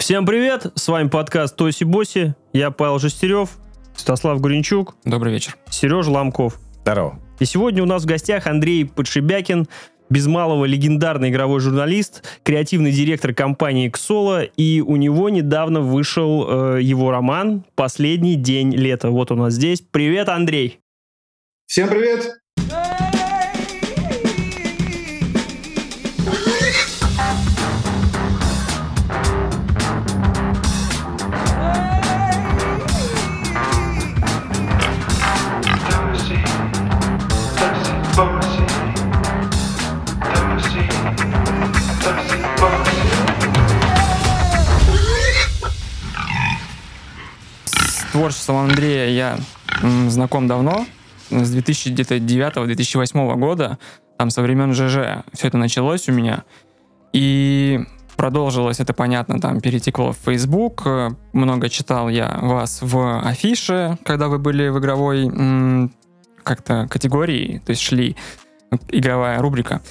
Всем привет, с вами подкаст Тоси Боси, я Павел Жестерев, Святослав Гуренчук, Добрый вечер. Сережа Ломков. Здорово. И сегодня у нас в гостях Андрей Подшибякин, без малого легендарный игровой журналист, креативный директор компании «Ксола», и у него недавно вышел э, его роман «Последний день лета». Вот у нас здесь. Привет, Андрей! Всем привет! Творчеством Андрея я знаком давно, с 2009-2008 года, там со времен ЖЖ все это началось у меня. И продолжилось это, понятно, там перетекло в Facebook, много читал я вас в афише, когда вы были в игровой как-то категории, то есть шли игровая рубрика.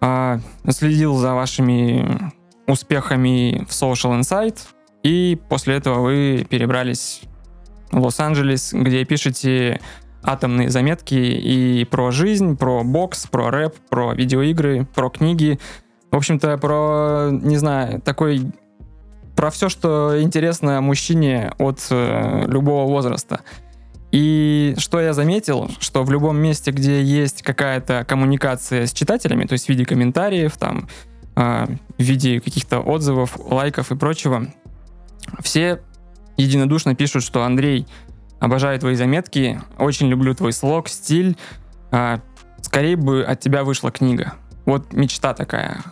А, следил за вашими успехами в Social Insight, и после этого вы перебрались Лос-Анджелес, где пишете атомные заметки и про жизнь, про бокс, про рэп, про видеоигры, про книги. В общем-то, про, не знаю, такой... Про все, что интересно мужчине от э, любого возраста. И что я заметил, что в любом месте, где есть какая-то коммуникация с читателями, то есть в виде комментариев, там, э, в виде каких-то отзывов, лайков и прочего, все единодушно пишут, что Андрей, обожаю твои заметки, очень люблю твой слог, стиль. А, скорее бы от тебя вышла книга. Вот мечта такая.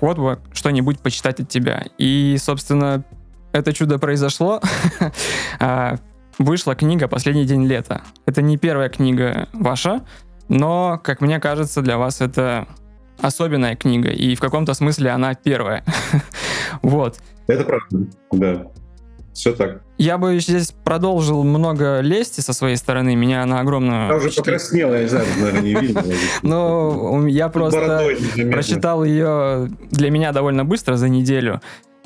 Вот бы что-нибудь почитать от тебя. И, собственно, это чудо произошло. А, Вышла книга «Последний день лета». Это не первая книга ваша, но, как мне кажется, для вас это особенная книга, и в каком-то смысле она первая. Вот. Это правда, да. Все так. Я бы здесь продолжил много лести со своей стороны. Меня она огромную... Я уже покраснела, я не знаю, наверное, не видно. Но я просто прочитал ее для меня довольно быстро, за неделю.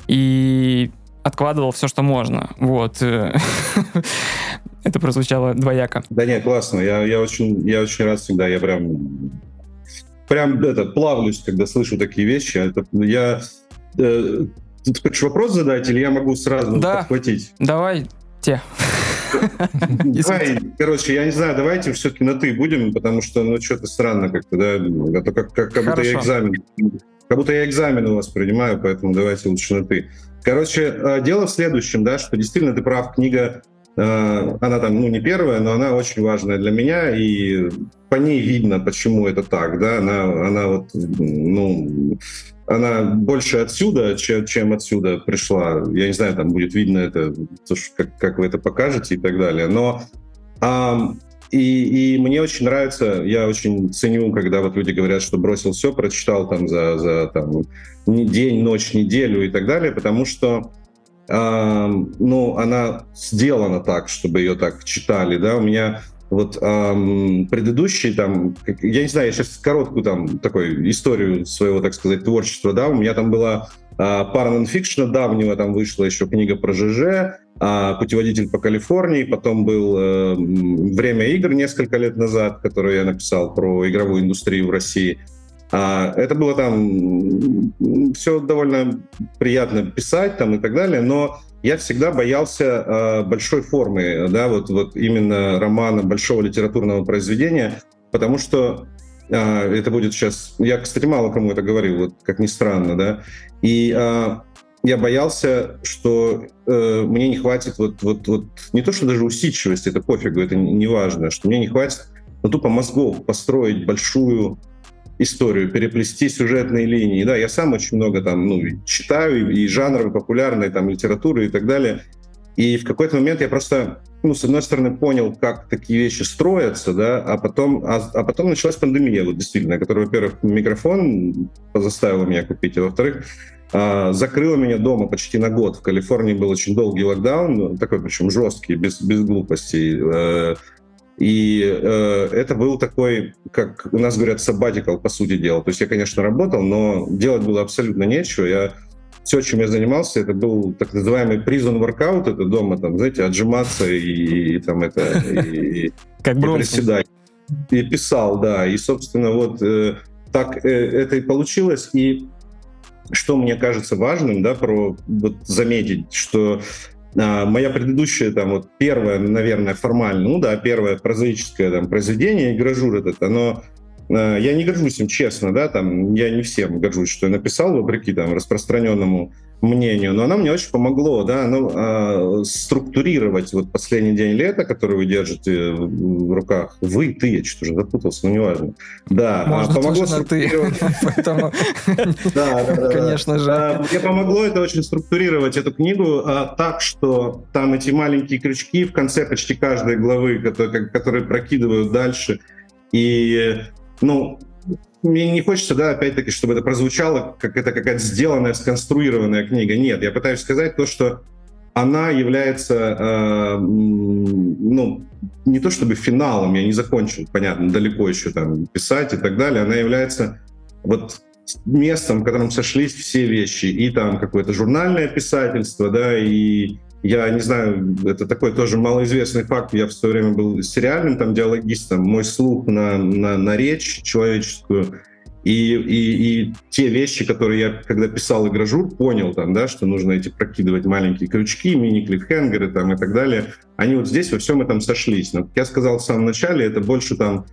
И откладывал все, что можно. Вот. Это прозвучало двояко. Да нет, классно. Я, я, очень, я очень рад всегда. Я прям, прям это, плавлюсь, когда слышу такие вещи. Это, я, э, ты хочешь вопрос задать, или я могу сразу Да. подхватить? Давай те. Давай, короче, я не знаю, давайте все-таки на «ты» будем, потому что, ну, что-то странно как-то, да, а то как, как, как будто я экзамен, как будто я экзамен у вас принимаю, поэтому давайте лучше на «ты». Короче, э, дело в следующем, да, что действительно ты прав, книга, э, она там, ну, не первая, но она очень важная для меня, и по ней видно, почему это так, да, она, она вот, ну, она больше отсюда, чем, чем отсюда пришла. Я не знаю, там будет видно это, как, как вы это покажете и так далее. Но ам, и, и мне очень нравится, я очень ценю, когда вот люди говорят, что бросил все, прочитал там за, за там, день, ночь, неделю и так далее, потому что ам, ну, она сделана так, чтобы ее так читали, да, у меня вот ам, предыдущий там, я не знаю, я сейчас короткую там такой историю своего, так сказать, творчества, да, у меня там была а, пара нонфикшена давнего, там вышла еще книга про ЖЖ, а, «Путеводитель по Калифорнии», потом был э, «Время игр» несколько лет назад, которое я написал про игровую индустрию в России. А, это было там все довольно приятно писать там и так далее, но я всегда боялся э, большой формы, да, вот, вот именно романа, большого литературного произведения, потому что э, это будет сейчас... Я, кстати, мало кому это говорил, вот как ни странно, да, и я боялся, что э, мне не хватит вот, вот, вот не то, что даже усидчивости, это пофигу, это не, важно, что мне не хватит ну, тупо мозгов построить большую историю, переплести сюжетные линии. Да, я сам очень много там, ну, читаю, и, и жанры популярной там литературы и так далее. И в какой-то момент я просто, ну, с одной стороны, понял, как такие вещи строятся, да, а потом, а, а потом началась пандемия, вот действительно, которая, во-первых, микрофон заставила меня купить, а во-вторых, а, закрыла меня дома почти на год. В Калифорнии был очень долгий локдаун, такой причем жесткий, без, без глупостей. И э, это был такой, как у нас говорят, sabbatical, по сути дела. То есть я, конечно, работал, но делать было абсолютно нечего. Я все, чем я занимался, это был так называемый prison workout, это дома, там, знаете, отжиматься и, и там это... И, как приседать. И писал, да. И, собственно, вот э, так э, это и получилось. И что мне кажется важным, да, про вот заметить, что моя предыдущая, там, вот первое, наверное, формально, ну да, первое прозаическое там, произведение, гражур этот, оно а, я не горжусь им, честно, да, там, я не всем горжусь, что я написал, вопреки там распространенному мнению, но оно мне очень помогло, да, ну, э, структурировать вот последний день лета, который вы держите в руках. Вы, ты, я что-то уже запутался, но неважно. Да, а, Можно помогло структурировать. Поэтому, конечно же. Мне помогло это очень структурировать эту книгу а, так, что там эти маленькие крючки в конце почти каждой главы, которые прокидывают дальше. И ну, мне не хочется, да, опять-таки, чтобы это прозвучало, как это какая-то сделанная, сконструированная книга. Нет, я пытаюсь сказать то, что она является, э, ну, не то чтобы финалом, я не закончил, понятно, далеко еще там писать и так далее, она является вот местом, в котором сошлись все вещи, и там какое-то журнальное писательство, да, и я не знаю, это такой тоже малоизвестный факт. Я в свое время был сериальным там диалогистом. Мой слух на, на, на речь человеческую и, и, и те вещи, которые я, когда писал игражур, понял там, да, что нужно эти прокидывать маленькие крючки, мини-клифхенгеры там и так далее, они вот здесь во всем этом сошлись. Но, как я сказал в самом начале, это больше там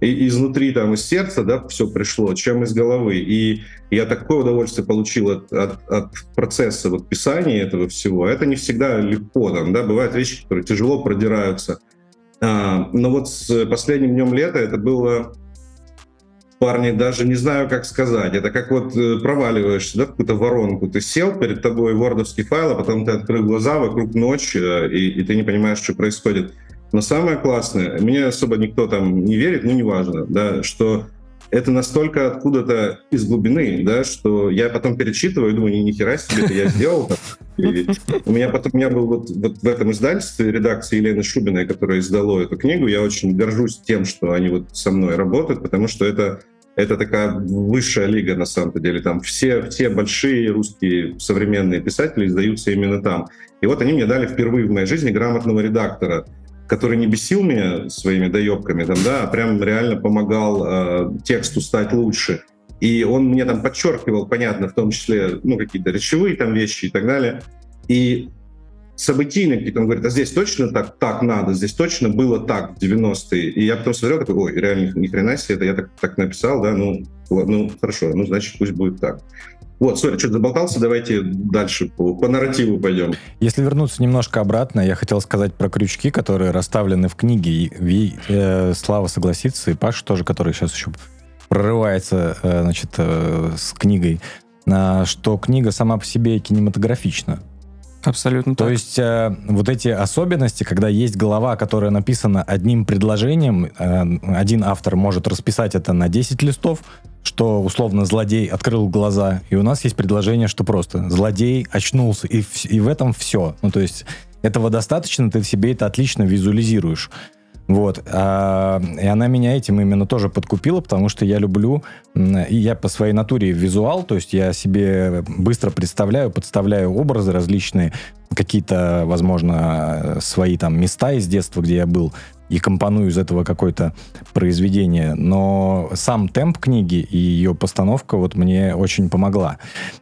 и изнутри, там, из сердца, да, все пришло, чем из головы. И я такое удовольствие получил от, от, от процесса вот писания этого всего. Это не всегда легко, там, да, бывают вещи, которые тяжело продираются. А, но вот с последним днем лета это было парни, даже не знаю, как сказать. Это как вот э, проваливаешься да, в какую-то воронку. Ты сел, перед тобой вордовский файл, а потом ты открыл глаза, вокруг ночь, э, и, и ты не понимаешь, что происходит. Но самое классное, мне особо никто там не верит, ну неважно, да, что это настолько откуда-то из глубины, да, что я потом перечитываю и думаю, ни хера себе это я сделал. У меня потом у меня был вот, вот в этом издательстве редакции Елены Шубиной, которая издала эту книгу. Я очень горжусь тем, что они вот со мной работают, потому что это это такая высшая лига на самом деле. Там все, все большие русские современные писатели издаются именно там. И вот они мне дали впервые в моей жизни грамотного редактора который не бесил меня своими доебками, там, да, а прям реально помогал э, тексту стать лучше. И он мне там подчеркивал, понятно, в том числе, ну, какие-то речевые там вещи и так далее. И событийные какие-то, он говорит, а здесь точно так, так надо, здесь точно было так в 90-е. И я потом смотрел, такой, ой, реально, ни хрена себе, это я так, так написал, да, ну, ну, хорошо, ну, значит, пусть будет так. Вот, сори, что-то заболтался, давайте дальше по, по нарративу пойдем. Если вернуться немножко обратно, я хотел сказать про крючки, которые расставлены в книге. И, и э, Слава согласится, и Паша тоже, который сейчас еще прорывается э, значит, э, с книгой, э, что книга сама по себе кинематографична. Абсолютно То так. есть э, вот эти особенности, когда есть глава, которая написана одним предложением, э, один автор может расписать это на 10 листов, что условно злодей открыл глаза, и у нас есть предложение, что просто злодей очнулся, и, и в этом все. Ну то есть этого достаточно, ты в себе это отлично визуализируешь. Вот. А, и она меня этим именно тоже подкупила, потому что я люблю, и я по своей натуре визуал, то есть я себе быстро представляю, подставляю образы различные, какие-то, возможно, свои там места из детства, где я был, и компоную из этого какое-то произведение. Но сам темп книги и ее постановка вот мне очень помогла.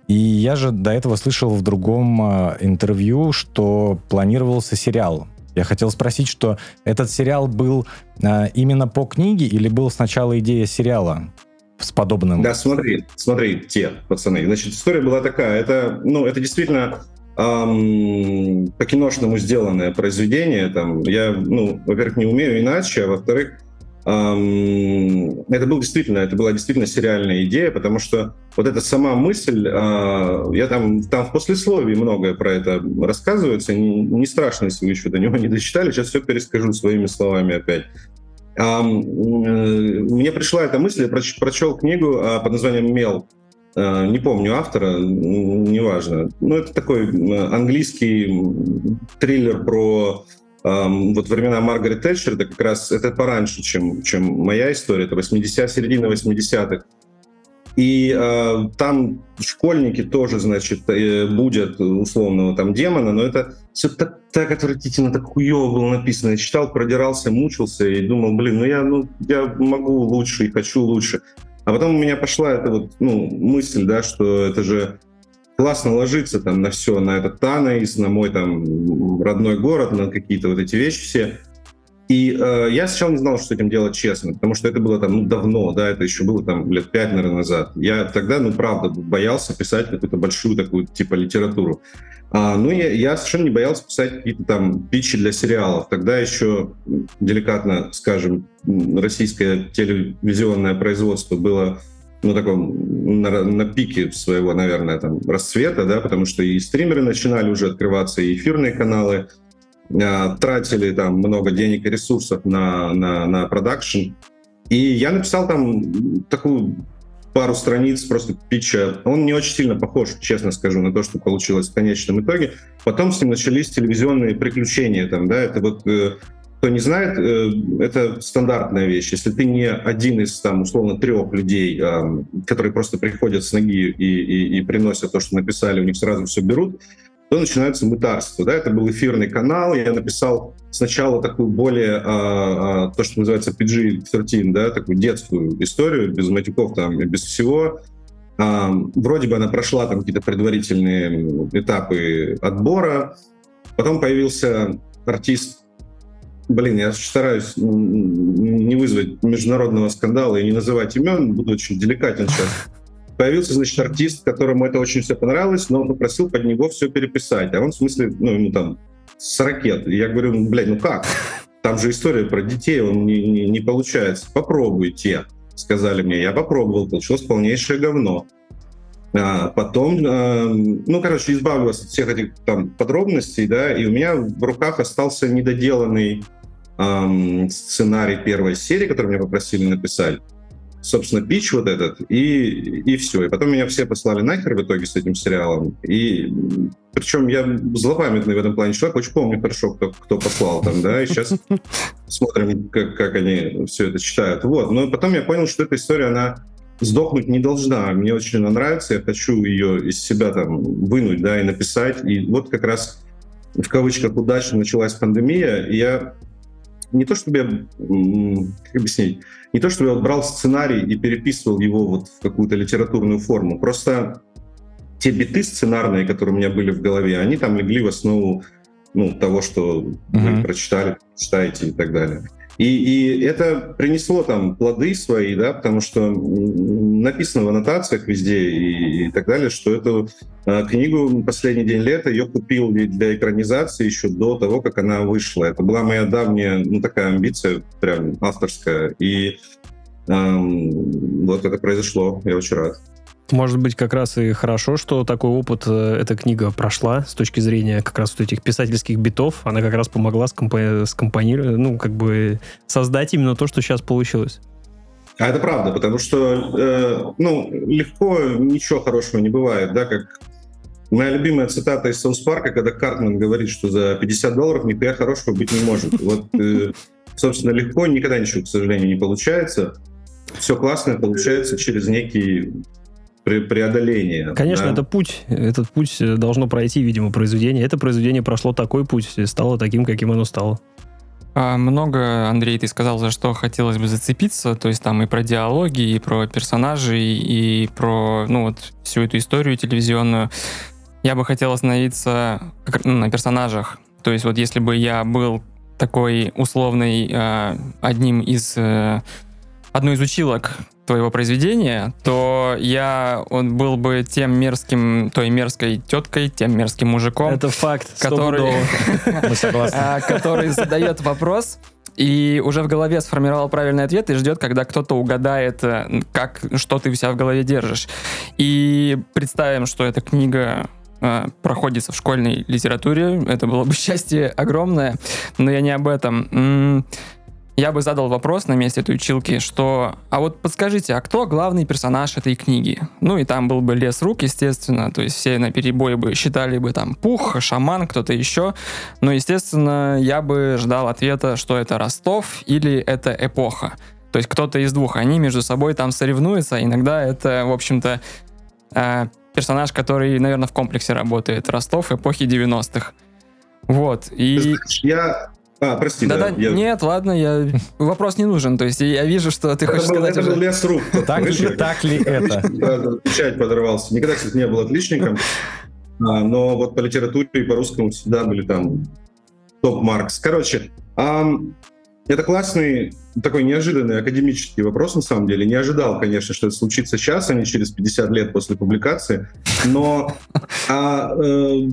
И я же до этого слышал в другом а, интервью, что планировался сериал я хотел спросить, что этот сериал был э, именно по книге или был сначала идея сериала с подобным? Да, смотри, смотри, те пацаны. Значит, история была такая. Это, ну, это действительно эм, по-киношному сделанное произведение. Там, я, ну, во-первых, не умею иначе, а во-вторых, это был действительно, это была действительно сериальная идея, потому что вот эта сама мысль, а, я там, там в послесловии многое про это рассказывается, не, не страшно, если вы еще до него не дочитали, сейчас все перескажу своими словами опять. А, мне пришла эта мысль, я прочел книгу а, под названием «Мел», не помню автора, неважно. Ну, это такой английский триллер про вот времена Маргарет Тэтчер, это как раз это пораньше, чем, чем моя история, это 80 середина 80-х. И э, там школьники тоже, значит, э, будут условного там демона, но это все так, так отвратительно, так хуево было написано. Я читал, продирался, мучился и думал, блин, ну я, ну я могу лучше и хочу лучше. А потом у меня пошла эта вот, ну, мысль, да, что это же классно ложится там на все, на этот Танейс, на мой там родной город, на какие-то вот эти вещи все. И э, я сначала не знал, что этим делать честно, потому что это было там ну, давно, да, это еще было там лет пять, наверное, назад. Я тогда, ну, правда, боялся писать какую-то большую такую, типа, литературу. А, ну, я, я совершенно не боялся писать какие-то там питчи для сериалов. Тогда еще, деликатно скажем, российское телевизионное производство было ну, таком, на, на пике своего, наверное, там, расцвета, да, потому что и стримеры начинали уже открываться, и эфирные каналы, тратили там много денег и ресурсов на, на, на продакшн. И я написал там такую пару страниц просто питча. Он не очень сильно похож, честно скажу, на то, что получилось в конечном итоге. Потом с ним начались телевизионные приключения. Там, да, это вот э, кто не знает, э, это стандартная вещь. Если ты не один из, там, условно, трех людей, которые просто приходят с ноги и, и, и приносят то, что написали, у них сразу все берут, то начинается мытарство. Да? Это был эфирный канал, я написал сначала такую более, а, а, то, что называется PG-13, да, такую детскую историю, без матюков там, без всего. А, вроде бы она прошла там какие-то предварительные этапы отбора. Потом появился артист Блин, я стараюсь не вызвать международного скандала и не называть имен, буду очень деликатен сейчас. Появился, значит, артист, которому это очень все понравилось, но он попросил под него все переписать. А он, в смысле, ну, ему там с ракет. И я говорю, ну, блядь, ну как? Там же история про детей, он не, не, не получается. Попробуйте, сказали мне. Я попробовал, получилось полнейшее говно. А потом, э, ну, короче, избавился от всех этих там подробностей, да, и у меня в руках остался недоделанный эм, сценарий первой серии, который меня попросили написать. Собственно, пич вот этот, и, и все. И потом меня все послали нахер в итоге с этим сериалом. И причем я злопамятный в этом плане человек, очень помню хорошо, кто, кто послал там, да, и сейчас смотрим, как, как они все это читают. Вот. Но потом я понял, что эта история, она сдохнуть не должна. Мне очень она нравится, я хочу ее из себя там вынуть, да, и написать. И вот как раз в кавычках удачно началась пандемия, и я не то чтобы я, как объяснить, не то чтобы я брал сценарий и переписывал его вот в какую-то литературную форму, просто те биты сценарные, которые у меня были в голове, они там легли в основу ну, того, что mm-hmm. вы прочитали, читаете и так далее. И, и это принесло там плоды свои, да, потому что написано в аннотациях везде и, и так далее, что эту э, книгу «Последний день лета» ее купил для экранизации еще до того, как она вышла. Это была моя давняя, ну, такая амбиция, прям авторская. И эм, вот это произошло. Я очень рад. Может быть, как раз и хорошо, что такой опыт э, эта книга прошла с точки зрения как раз вот этих писательских битов. Она как раз помогла скомпо- скомпонировать, ну, как бы создать именно то, что сейчас получилось. А это правда, потому что, э, ну, легко ничего хорошего не бывает, да, как моя любимая цитата из Саус Парка, когда Картман говорит, что за 50 долларов нихуя хорошего быть не может. Вот, э, собственно, легко никогда ничего, к сожалению, не получается. Все классное получается через некий преодоления. Конечно, да? это путь. Этот путь должно пройти, видимо, произведение. Это произведение прошло такой путь и стало таким, каким оно стало. А много, Андрей, ты сказал, за что хотелось бы зацепиться, то есть там и про диалоги, и про персонажей, и про, ну вот, всю эту историю телевизионную. Я бы хотел остановиться ну, на персонажах. То есть вот если бы я был такой условный э, одним из э, одной из училок твоего произведения, то я он был бы тем мерзким, той мерзкой теткой, тем мерзким мужиком. Это факт. Который, а, который задает вопрос и уже в голове сформировал правильный ответ и ждет, когда кто-то угадает, э, как, что ты вся в голове держишь. И представим, что эта книга э, проходится в школьной литературе. Это было бы счастье огромное, но я не об этом я бы задал вопрос на месте этой училки, что «А вот подскажите, а кто главный персонаж этой книги?» Ну и там был бы лес рук, естественно, то есть все на перебой бы считали бы там Пух, Шаман, кто-то еще. Но, естественно, я бы ждал ответа, что это Ростов или это эпоха. То есть кто-то из двух, они между собой там соревнуются. Иногда это, в общем-то, э, персонаж, который, наверное, в комплексе работает. Ростов эпохи 90-х. Вот. И... Я а, прости, да, да. да я... Нет, ладно, я... вопрос не нужен. То есть я вижу, что ты это хочешь был, сказать это уже... был лес рук. Так ли, так ли это? Печать подорвался. Никогда, кстати, не был отличником. А, но вот по литературе и по русскому всегда были там топ-маркс. Короче, ам, это классный, такой неожиданный академический вопрос, на самом деле. Не ожидал, конечно, что это случится сейчас, а не через 50 лет после публикации. Но а, э,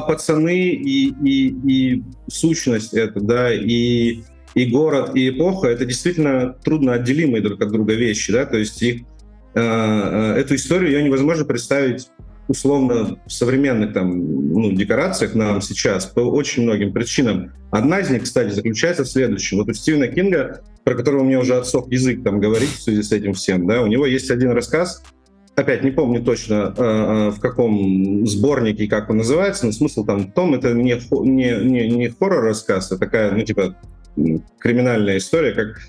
пацаны и, и, и сущность это, да, и, и город, и эпоха, это действительно трудно отделимые друг от друга вещи, да, то есть их, э, э, эту историю ее невозможно представить условно в современных там ну, декорациях нам сейчас по очень многим причинам. Одна из них, кстати, заключается в следующем. Вот у Стивена Кинга, про которого мне уже отсох язык там говорить в связи с этим всем, да, у него есть один рассказ, опять не помню точно э, в каком сборнике и как он называется, но смысл там в том, это не, не, не, не хоррор-рассказ, а такая, ну, типа, криминальная история, как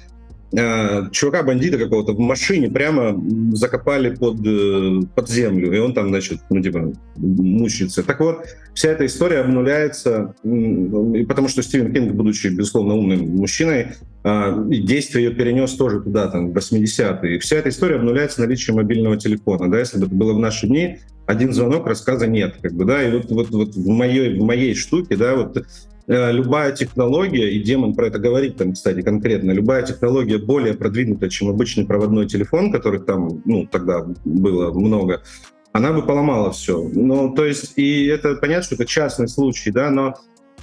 э, чувака-бандита какого-то в машине прямо закопали под, э, под землю, и он там, значит, ну, типа, мучается. Так вот, вся эта история обнуляется, потому что Стивен Кинг, будучи, безусловно, умным мужчиной, э, действие ее перенес тоже туда, там, в 80-е. И вся эта история обнуляется наличием мобильного телефона. Да? Если бы это было в наши дни, один звонок, рассказа нет. Как бы, да? И вот, вот, вот в, моей, в моей штуке, да, вот Э, любая технология, и демон про это говорит там, кстати, конкретно, любая технология более продвинутая, чем обычный проводной телефон, которых там, ну, тогда было много, она бы поломала все. Ну, то есть, и это понятно, что это частный случай, да, но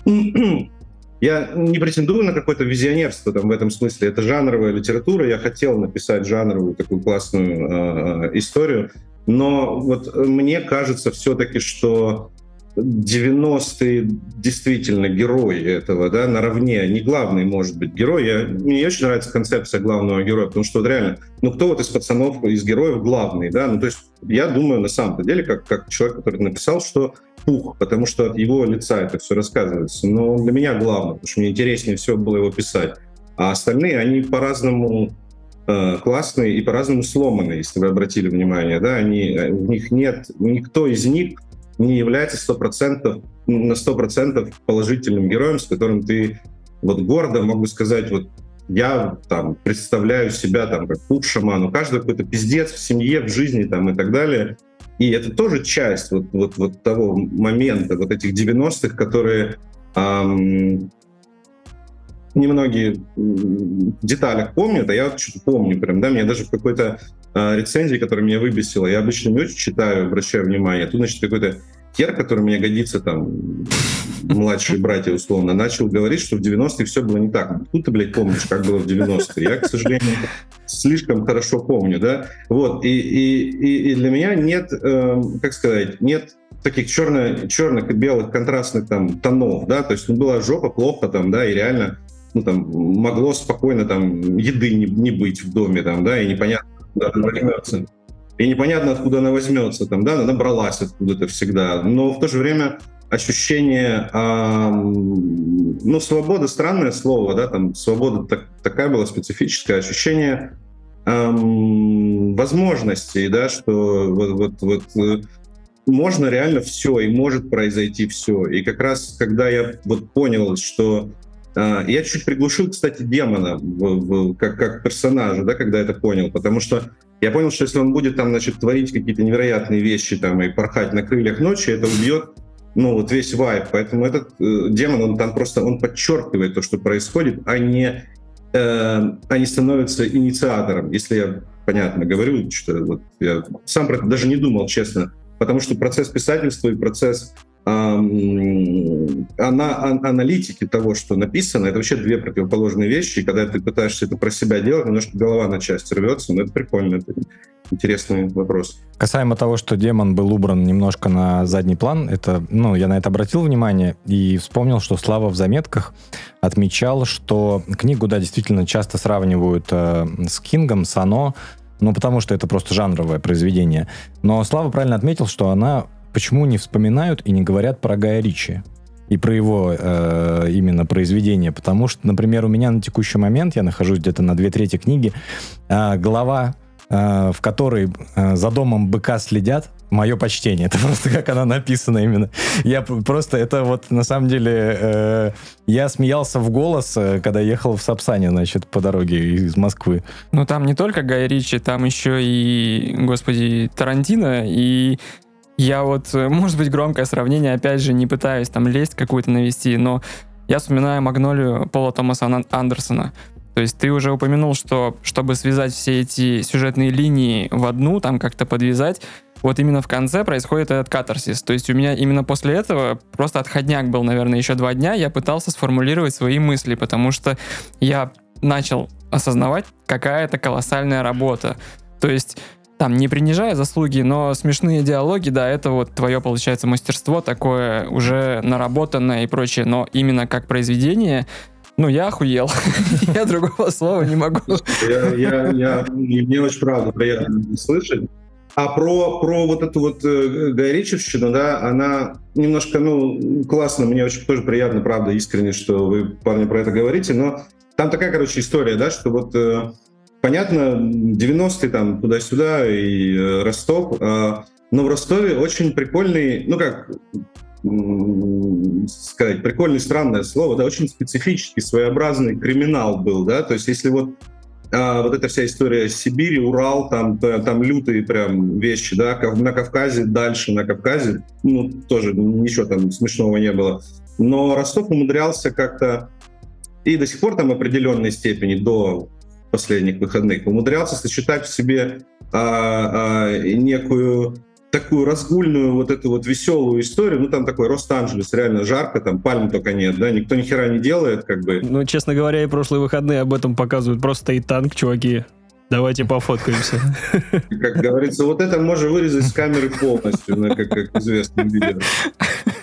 я не претендую на какое-то визионерство там, в этом смысле. Это жанровая литература. Я хотел написать жанровую такую классную э, историю. Но вот мне кажется все-таки, что 90-е действительно герой этого, да, наравне, не главный может быть герой. Я, мне очень нравится концепция главного героя, потому что вот реально, ну кто вот из пацанов, из героев главный, да, ну то есть я думаю на самом-то деле, как, как человек, который написал, что Пух, потому что от его лица это все рассказывается, но для меня главное, потому что мне интереснее всего было его писать. А остальные, они по-разному э, классные и по-разному сломанные, если вы обратили внимание, да, они, э, у них нет, никто из них не является 100%, на 100% положительным героем, с которым ты вот гордо могу сказать, вот я там представляю себя там как пуп шаман, у каждого какой-то пиздец в семье, в жизни там и так далее. И это тоже часть вот, вот, вот того момента, вот этих 90-х, которые эм, немногие в деталях помнят, а я что-то помню прям, да, мне даже в какой-то э, рецензии, которая меня выбесила, я обычно не очень читаю, обращаю внимание, тут, значит, какой-то Кер, который мне годится там, младшие братья условно, начал говорить, что в 90-е все было не так. Тут ты, блядь, помнишь, как было в 90-е. Я, к сожалению, слишком хорошо помню, да. Вот, и, и, и для меня нет, э, как сказать, нет таких черно, черных и белых контрастных там тонов, да, то есть ну, была жопа, плохо там, да, и реально ну, там, могло спокойно там еды не, не быть в доме, там, да, и непонятно, куда она возьмется. И непонятно, откуда она возьмется, там, да, она бралась откуда-то всегда. Но в то же время ощущение, э, ну, свобода, странное слово, да, там, свобода так, такая была специфическая, ощущение э, возможностей, да, что вот, вот, вот э, можно реально все, и может произойти все. И как раз, когда я вот понял, что я чуть приглушил, кстати, демона в, в, как, как персонажа, да, когда это понял, потому что я понял, что если он будет там, значит, творить какие-то невероятные вещи там и порхать на крыльях ночи, это убьет ну, вот весь вайп. Поэтому этот э, демон, он там просто, он подчеркивает то, что происходит, а не, э, а не становится инициатором. Если я понятно говорю, что вот я сам про это даже не думал, честно, потому что процесс писательства и процесс она, аналитики того, что написано, это вообще две противоположные вещи. И когда ты пытаешься это про себя делать, немножко голова на части рвется, но это прикольно, это интересный вопрос. Касаемо того, что демон был убран немножко на задний план, это, ну, я на это обратил внимание и вспомнил, что Слава в заметках отмечал, что книгу, да, действительно часто сравнивают э, с Кингом, с Ано, ну, потому что это просто жанровое произведение. Но Слава правильно отметил, что она почему не вспоминают и не говорят про Гая Ричи? и про его э, именно произведение, потому что, например, у меня на текущий момент, я нахожусь где-то на две трети книги, э, глава, э, в которой э, за домом быка следят, мое почтение. Это просто как она написана именно. Я просто, это вот на самом деле, э, я смеялся в голос, э, когда ехал в Сапсане, значит, по дороге из Москвы. Ну, там не только Гай Ричи, там еще и, господи, Тарантино, и я вот, э, может быть, громкое сравнение, опять же, не пытаюсь там лезть какую-то навести, но я вспоминаю «Магнолию» Пола Томаса Андерсона. То есть ты уже упомянул, что чтобы связать все эти сюжетные линии в одну, там как-то подвязать, вот именно в конце происходит этот катарсис. То есть у меня именно после этого просто отходняк был, наверное, еще два дня. Я пытался сформулировать свои мысли, потому что я начал осознавать, какая это колоссальная работа. То есть там, не принижая заслуги, но смешные диалоги, да, это вот твое, получается, мастерство такое уже наработанное и прочее, но именно как произведение, ну, я охуел. я другого слова не могу. я, я, мне очень правда приятно слышать. А про, про вот эту вот э, Гайричевщину, да, она немножко, ну, классно, мне очень тоже приятно, правда, искренне, что вы, парни, про это говорите, но там такая, короче, история, да, что вот, э, понятно, 90-е там туда-сюда и э, Ростов, э, но в Ростове очень прикольный, ну как, сказать, прикольный, странное слово, да, очень специфический, своеобразный криминал был, да, то есть если вот а, вот эта вся история Сибири, Урал, там, там лютые прям вещи, да, на Кавказе, дальше на Кавказе, ну, тоже ничего там смешного не было. Но Ростов умудрялся как-то, и до сих пор там определенной степени, до последних выходных, умудрялся сочетать в себе а, а, некую такую разгульную вот эту вот веселую историю, ну там такой Лос-Анджелес, реально жарко, там пальм только нет, да, никто ни хера не делает, как бы. Ну, честно говоря, и прошлые выходные об этом показывают, просто стоит танк, чуваки, Давайте пофоткаемся. Как говорится, вот это можно вырезать с камеры полностью, как, как известно видео.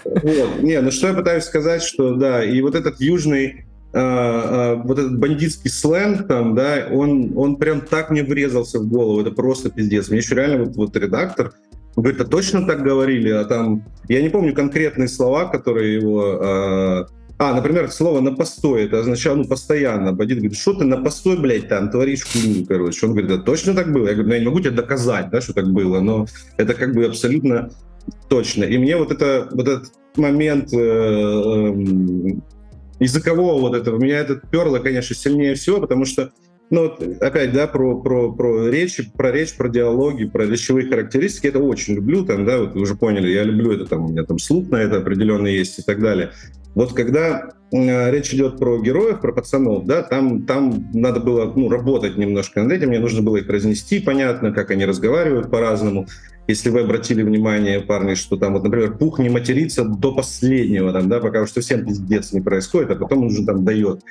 Вот. Не, ну что я пытаюсь сказать, что да, и вот этот южный вот этот бандитский сленг там, да, он, он прям так мне врезался в голову, это просто пиздец. Мне еще реально вот, вот редактор, Говорит, а точно так говорили? А там, я не помню конкретные слова, которые его... Э, а, например, слово «на постой», это означало, ну, постоянно. Бандит говорит, что ты на постой, блядь, там творишь хуйню, короче. Он говорит, да точно так было? Я говорю, ну, я не могу тебе доказать, да, что так было, но это как бы абсолютно точно. И мне вот, это, вот этот момент э, э, языкового вот этого, меня это перло, конечно, сильнее всего, потому что ну, опять, да, про, про, про речь, про речь, про диалоги, про речевые характеристики, это очень люблю, там, да, вот вы уже поняли, я люблю это, там, у меня там слух на это определенный есть и так далее. Вот когда речь идет про героев, про пацанов, да, там, там надо было ну, работать немножко над этим, мне нужно было их разнести, понятно, как они разговаривают по-разному. Если вы обратили внимание, парни, что там, вот, например, Пух не матерится до последнего, там, да, пока что всем пиздец не происходит, а потом он уже там дает.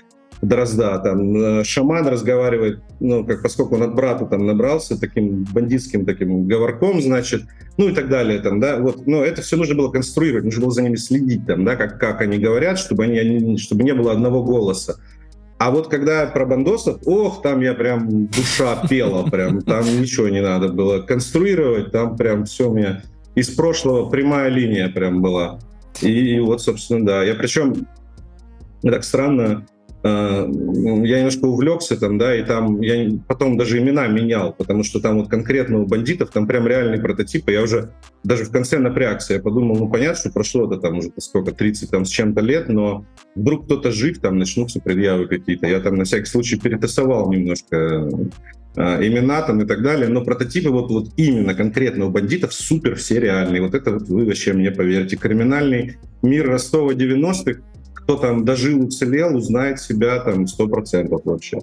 Дрозда, там э, шаман разговаривает, ну, как поскольку он от брата там набрался таким бандитским таким говорком, значит, ну и так далее, там, да, вот, но это все нужно было конструировать, нужно было за ними следить, там, да, как, как они говорят, чтобы, они, чтобы не было одного голоса. А вот когда про бандосов, ох, там я прям душа пела, прям там ничего не надо было конструировать, там прям все у меня из прошлого прямая линия прям была. И вот, собственно, да. Я причем так странно, я немножко увлекся там, да, и там я потом даже имена менял, потому что там вот конкретно у бандитов там прям реальные прототипы. Я уже даже в конце напрягся. Я подумал, ну понятно, что прошло это там уже сколько, 30 там с чем-то лет, но вдруг кто-то жив, там начнутся предъявы какие-то. Я там на всякий случай перетасовал немножко э, имена там и так далее, но прототипы вот, вот именно конкретно у бандитов супер все реальные. Вот это вот вы вообще мне поверьте. Криминальный мир Ростова 90-х кто там дожил, уцелел, узнает себя там 100% вообще.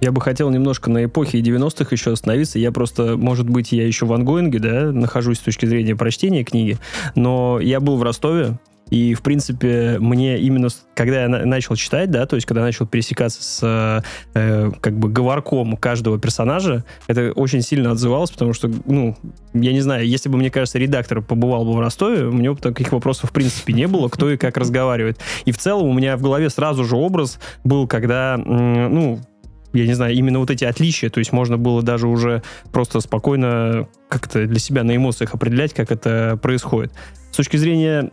Я бы хотел немножко на эпохе 90-х еще остановиться. Я просто, может быть, я еще в ангоинге, да, нахожусь с точки зрения прочтения книги, но я был в Ростове, и, в принципе, мне именно, когда я начал читать, да, то есть, когда начал пересекаться с, э, как бы, говорком каждого персонажа, это очень сильно отзывалось, потому что, ну, я не знаю, если бы, мне кажется, редактор побывал бы в Ростове, у него бы таких вопросов, в принципе, не было, кто и как разговаривает. И в целом у меня в голове сразу же образ был, когда, ну, я не знаю, именно вот эти отличия, то есть можно было даже уже просто спокойно как-то для себя на эмоциях определять, как это происходит. С точки зрения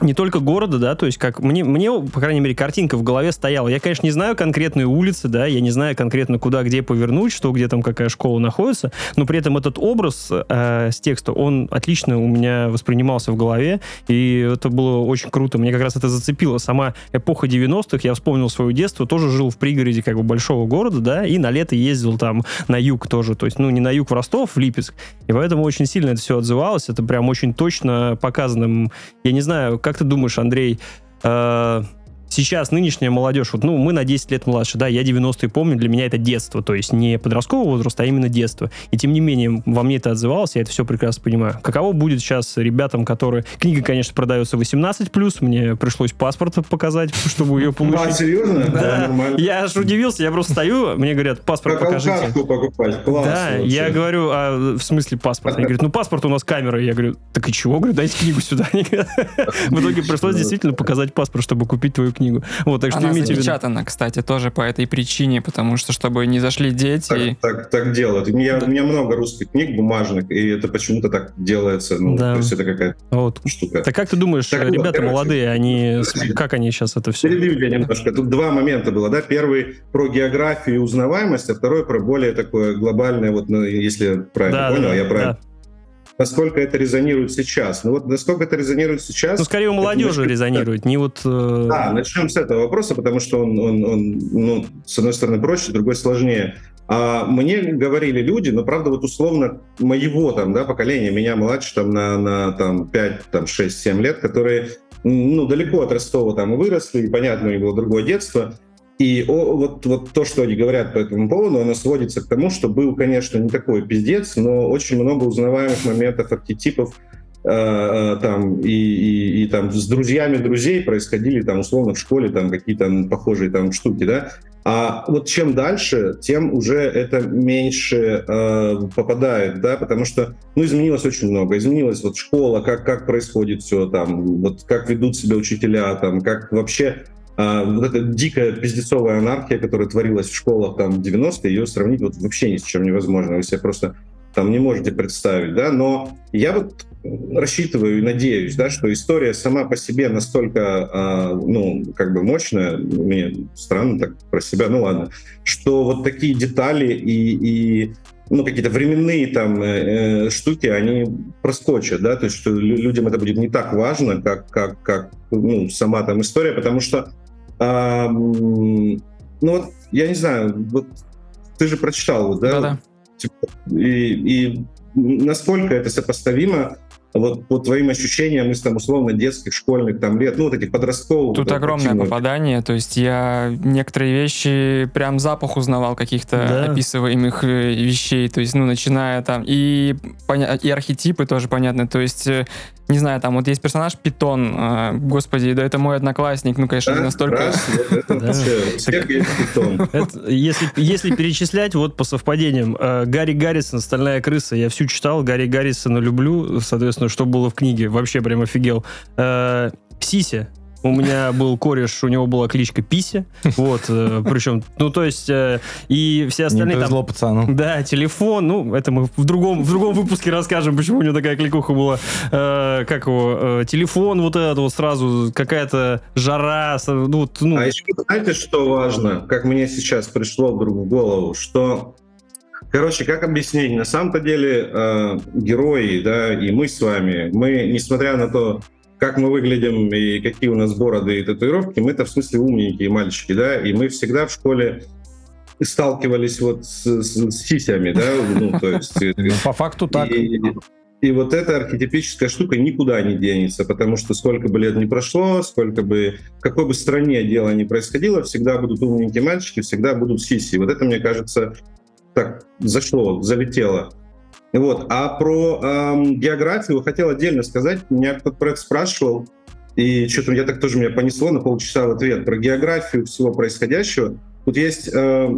не только города, да, то есть как мне, мне, по крайней мере, картинка в голове стояла. Я, конечно, не знаю конкретные улицы, да, я не знаю конкретно куда, где повернуть, что, где там какая школа находится, но при этом этот образ э, с текста, он отлично у меня воспринимался в голове, и это было очень круто. Мне как раз это зацепило. Сама эпоха 90-х, я вспомнил свое детство, тоже жил в пригороде как бы большого города, да, и на лето ездил там на юг тоже, то есть, ну, не на юг в Ростов, в Липецк, и поэтому очень сильно это все отзывалось, это прям очень точно показано. Я не знаю, как ты думаешь, Андрей, э, сейчас нынешняя молодежь, вот, ну, мы на 10 лет младше, да, я 90-е помню, для меня это детство, то есть не подростковый возраст, а именно детство. И тем не менее, во мне это отзывалось, я это все прекрасно понимаю. Каково будет сейчас ребятам, которые... Книга, конечно, продается 18+, мне пришлось паспорт показать, чтобы ее получить. А, серьезно? Да, нормально. я аж удивился, я просто стою, мне говорят, паспорт как покажите. покупать. Да, вообще. я говорю, а в смысле паспорт? Они говорят, ну паспорт у нас камера. Я говорю, так и чего? Говорю, дайте книгу сюда. В итоге пришлось действительно показать паспорт, чтобы купить твою книгу. Вот, так что Она запечатана, кстати, тоже по этой причине, потому что, чтобы не зашли дети... Так, так, так делают. У меня, да. у меня много русских книг бумажных, и это почему-то так делается. Ну, да. то есть это какая-то вот. штука. Так как ты думаешь, так, ребята короче, молодые, они, как они сейчас это все... Перебью я немножко. Тут два момента было, да? Первый про географию и узнаваемость, а второй про более такое глобальное, вот, ну, если я правильно да, понял, да, я правильно... Да насколько это резонирует сейчас. Ну вот насколько это резонирует сейчас... Ну, скорее у молодежи это, резонирует, не вот... Э... Да, начнем с этого вопроса, потому что он, он, он ну, с одной стороны проще, с другой сложнее. А мне говорили люди, но правда вот условно моего там, да, поколения, меня младше там на, на там 5, там 6, 7 лет, которые ну, далеко от Ростова там выросли, и понятно, у них было другое детство, и о, вот, вот то, что они говорят по этому поводу, оно сводится к тому, что был, конечно, не такой пиздец, но очень много узнаваемых моментов, архетипов, э, э, там, и, и, и там с друзьями друзей происходили там условно в школе там какие-то похожие там штуки, да. А вот чем дальше, тем уже это меньше э, попадает, да, потому что, ну, изменилось очень много. Изменилась вот школа, как, как происходит все там, вот как ведут себя учителя, там, как вообще вот эта дикая пиздецовая анархия, которая творилась в школах там в 90-е, ее сравнить вот вообще ни с чем невозможно. Вы себе просто там не можете представить, да, но я вот рассчитываю и надеюсь, да, что история сама по себе настолько, э, ну, как бы мощная, мне странно так про себя, ну ладно, что вот такие детали и, и ну, какие-то временные там э, э штуки, они проскочат, да, то есть что людям это будет не так важно, как, как, как ну, сама там история, потому что а, ну вот, я не знаю, вот ты же прочитал, да? Да-да. Типа, и, и насколько это сопоставимо вот по твоим ощущениям из там условно детских, школьных там лет, ну вот этих подростковых. Тут огромное попадание, то есть я некоторые вещи прям запах узнавал каких-то да. описываемых э, вещей, то есть ну начиная там и, и архетипы тоже понятны, то есть э, не знаю, там вот есть персонаж Питон, э, господи, да это мой одноклассник, ну, конечно, не настолько... Если перечислять, вот по совпадениям, Гарри Гаррисон, «Стальная крыса», я всю читал, Гарри Гаррисона люблю, соответственно, что было в книге, вообще прям офигел. Э, Сися, у меня был кореш, у него была кличка Пися. Вот, э, причем, ну, то есть, э, и все остальные Не повезло там... пацану. Да, телефон, ну, это мы в другом, в другом выпуске расскажем, почему у него такая кликуха была. Э, как его, э, телефон вот этот вот сразу, какая-то жара. Ну, ну. А еще, знаете, что важно, как мне сейчас пришло вдруг в голову, что Короче, как объяснить? На самом-то деле э, герои, да, и мы с вами, мы, несмотря на то, как мы выглядим и какие у нас бороды и татуировки, мы-то в смысле умненькие мальчики, да, и мы всегда в школе сталкивались вот с, с, с сисями, да, ну, то есть... Э, ну, по факту так. И, и вот эта архетипическая штука никуда не денется, потому что сколько бы лет ни прошло, сколько бы, в какой бы стране дело ни происходило, всегда будут умненькие мальчики, всегда будут сиси. Вот это, мне кажется, так зашло, залетело. Вот. А про эм, географию хотел отдельно сказать. Меня кто-то про это спрашивал, и что-то я так тоже меня понесло на полчаса в ответ. Про географию всего происходящего. Тут есть э,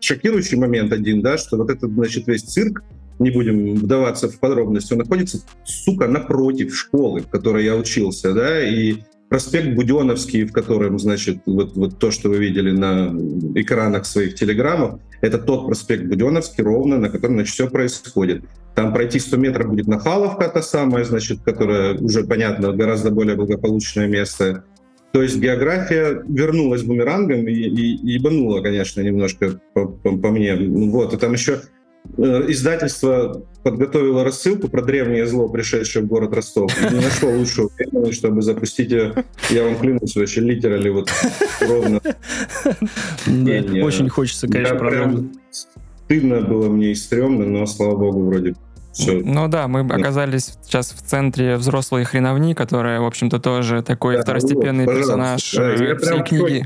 шокирующий момент один, да, что вот этот, значит, весь цирк, не будем вдаваться в подробности, он находится, сука, напротив школы, в которой я учился, да, и проспект Буденовский, в котором, значит, вот, вот то, что вы видели на экранах своих телеграммов, это тот проспект Буденовский ровно, на котором, значит, все происходит. Там пройти 100 метров будет Нахаловка, та самая, значит, которая уже, понятно, гораздо более благополучное место. То есть география вернулась бумерангом и, и, и ебанула, конечно, немножко по, по, по мне. Вот, и там еще издательство подготовило рассылку про древнее зло, пришедшее в город Ростов. И не нашло лучшего времени, чтобы запустить ее. Я вам клянусь, вообще литерали вот ровно. Очень хочется, конечно, прям стыдно было мне и стрёмно, но, слава богу, вроде все. Ну да, мы оказались сейчас в центре взрослой хреновни, которая, в общем-то, тоже такой да, второстепенный вот, персонаж да, э, всей книги.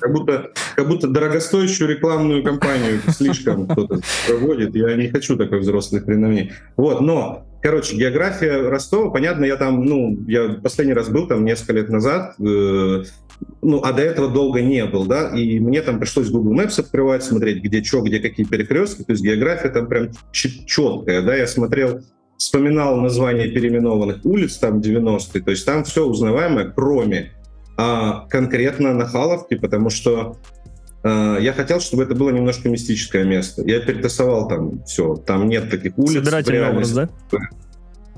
Как будто, как будто дорогостоящую рекламную кампанию слишком кто-то проводит. Я не хочу такой взрослой хреновни. Вот, но Короче, география Ростова, понятно, я там, ну, я последний раз был там несколько лет назад, э, ну, а до этого долго не был, да, и мне там пришлось Google Maps открывать, смотреть, где что, где какие перекрестки, то есть география там прям четкая, да, я смотрел, вспоминал названия переименованных улиц там 90-е, то есть там все узнаваемое, кроме а, конкретно Нахаловки, потому что я хотел, чтобы это было немножко мистическое место. Я перетасовал там все. Там нет таких улиц. Собирательный образ, да?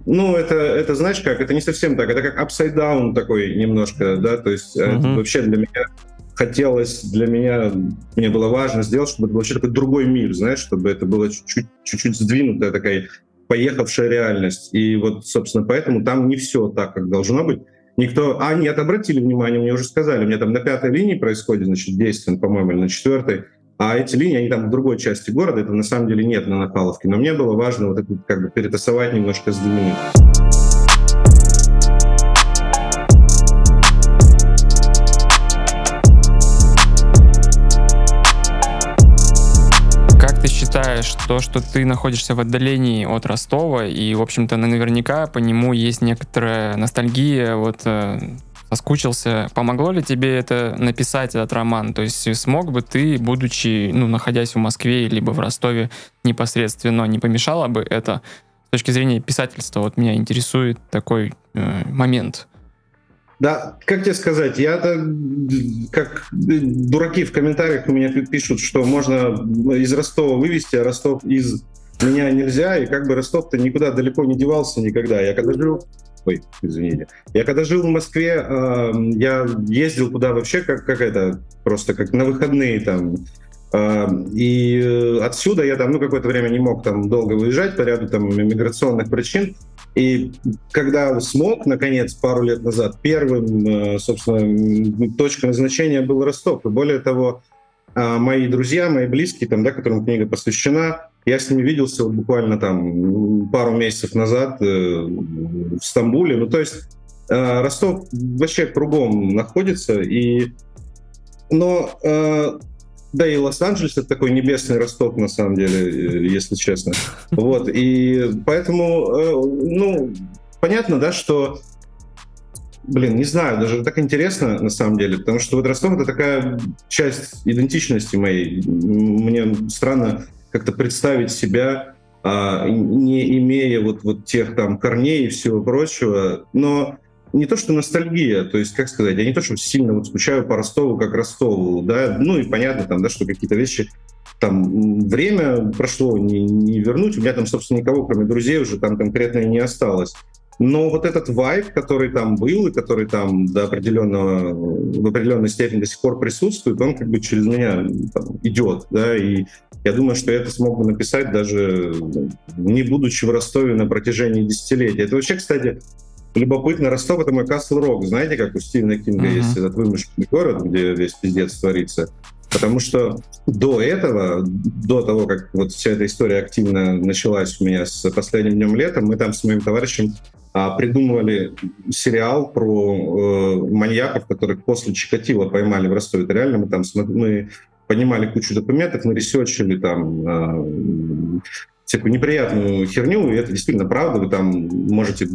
Ну, это, это, знаешь как, это не совсем так, это как upside down такой немножко, да, то есть uh-huh. это вообще для меня хотелось, для меня, мне было важно сделать, чтобы это был вообще такой другой мир, знаешь, чтобы это было чуть-чуть, чуть-чуть сдвинутая такая поехавшая реальность. И вот, собственно, поэтому там не все так, как должно быть. Никто... А, нет, обратили внимание, мне уже сказали, у меня там на пятой линии происходит, значит, действие, по-моему, или на четвертой, а эти линии, они там в другой части города, это на самом деле нет на Нахаловке. Но мне было важно вот это как бы перетасовать немножко, сдвинуть. Как считаешь, то, что ты находишься в отдалении от Ростова, и, в общем-то, наверняка по нему есть некоторая ностальгия, вот э, соскучился. Помогло ли тебе это написать этот роман? То есть смог бы ты, будучи, ну, находясь в Москве либо в Ростове непосредственно, не помешало бы это с точки зрения писательства? Вот меня интересует такой э, момент. Да, как тебе сказать, я-то, как дураки в комментариях у меня пишут, что можно из Ростова вывести, а Ростов из меня нельзя, и как бы Ростов-то никуда далеко не девался никогда. Я когда жил Ой, извините. Я когда жил в Москве, э, я ездил куда вообще, как, как это, просто как на выходные там. Э, и отсюда я там, ну, какое-то время не мог там долго выезжать по ряду там миграционных причин. И когда смог, наконец, пару лет назад, первым, э, собственно, точкой назначения был Ростов. И более того, э, мои друзья, мои близкие, там, да, которым книга посвящена, я с ними виделся вот буквально там пару месяцев назад э, в Стамбуле. Ну, то есть э, Ростов вообще кругом находится. И... Но э, да и Лос-Анджелес это такой небесный Ростов, на самом деле, э, если честно. Вот, и поэтому, э, ну, понятно, да, что блин, не знаю, даже так интересно на самом деле, потому что вот Ростов это такая часть идентичности моей. Мне странно как-то представить себя, а, не имея вот, вот тех там корней и всего прочего. Но не то, что ностальгия, то есть, как сказать, я не то, что сильно вот скучаю по Ростову, как Ростову, да, ну и понятно там, да, что какие-то вещи там время прошло, не, не вернуть, у меня там, собственно, никого, кроме друзей, уже там конкретно не осталось. Но вот этот вайб, который там был и который там до определенного, в определенной степени до сих пор присутствует, он как бы через меня там, идет, да, и я думаю, что я это смог бы написать даже не будучи в Ростове на протяжении десятилетий. Это вообще, кстати, любопытно. Ростов — это мой Касл Рок. Знаете, как у Стивена Кинга uh-huh. есть этот вымышленный город, где весь пиздец творится? Потому что до этого, до того, как вот вся эта история активно началась у меня с последним днем лета, мы там с моим товарищем а, придумывали сериал про э, маньяков, которых после Чикатила поймали в Ростове. Это реально мы там мы понимали кучу документов, мы ресерчили там э, всякую неприятную херню, и это действительно правда, вы там можете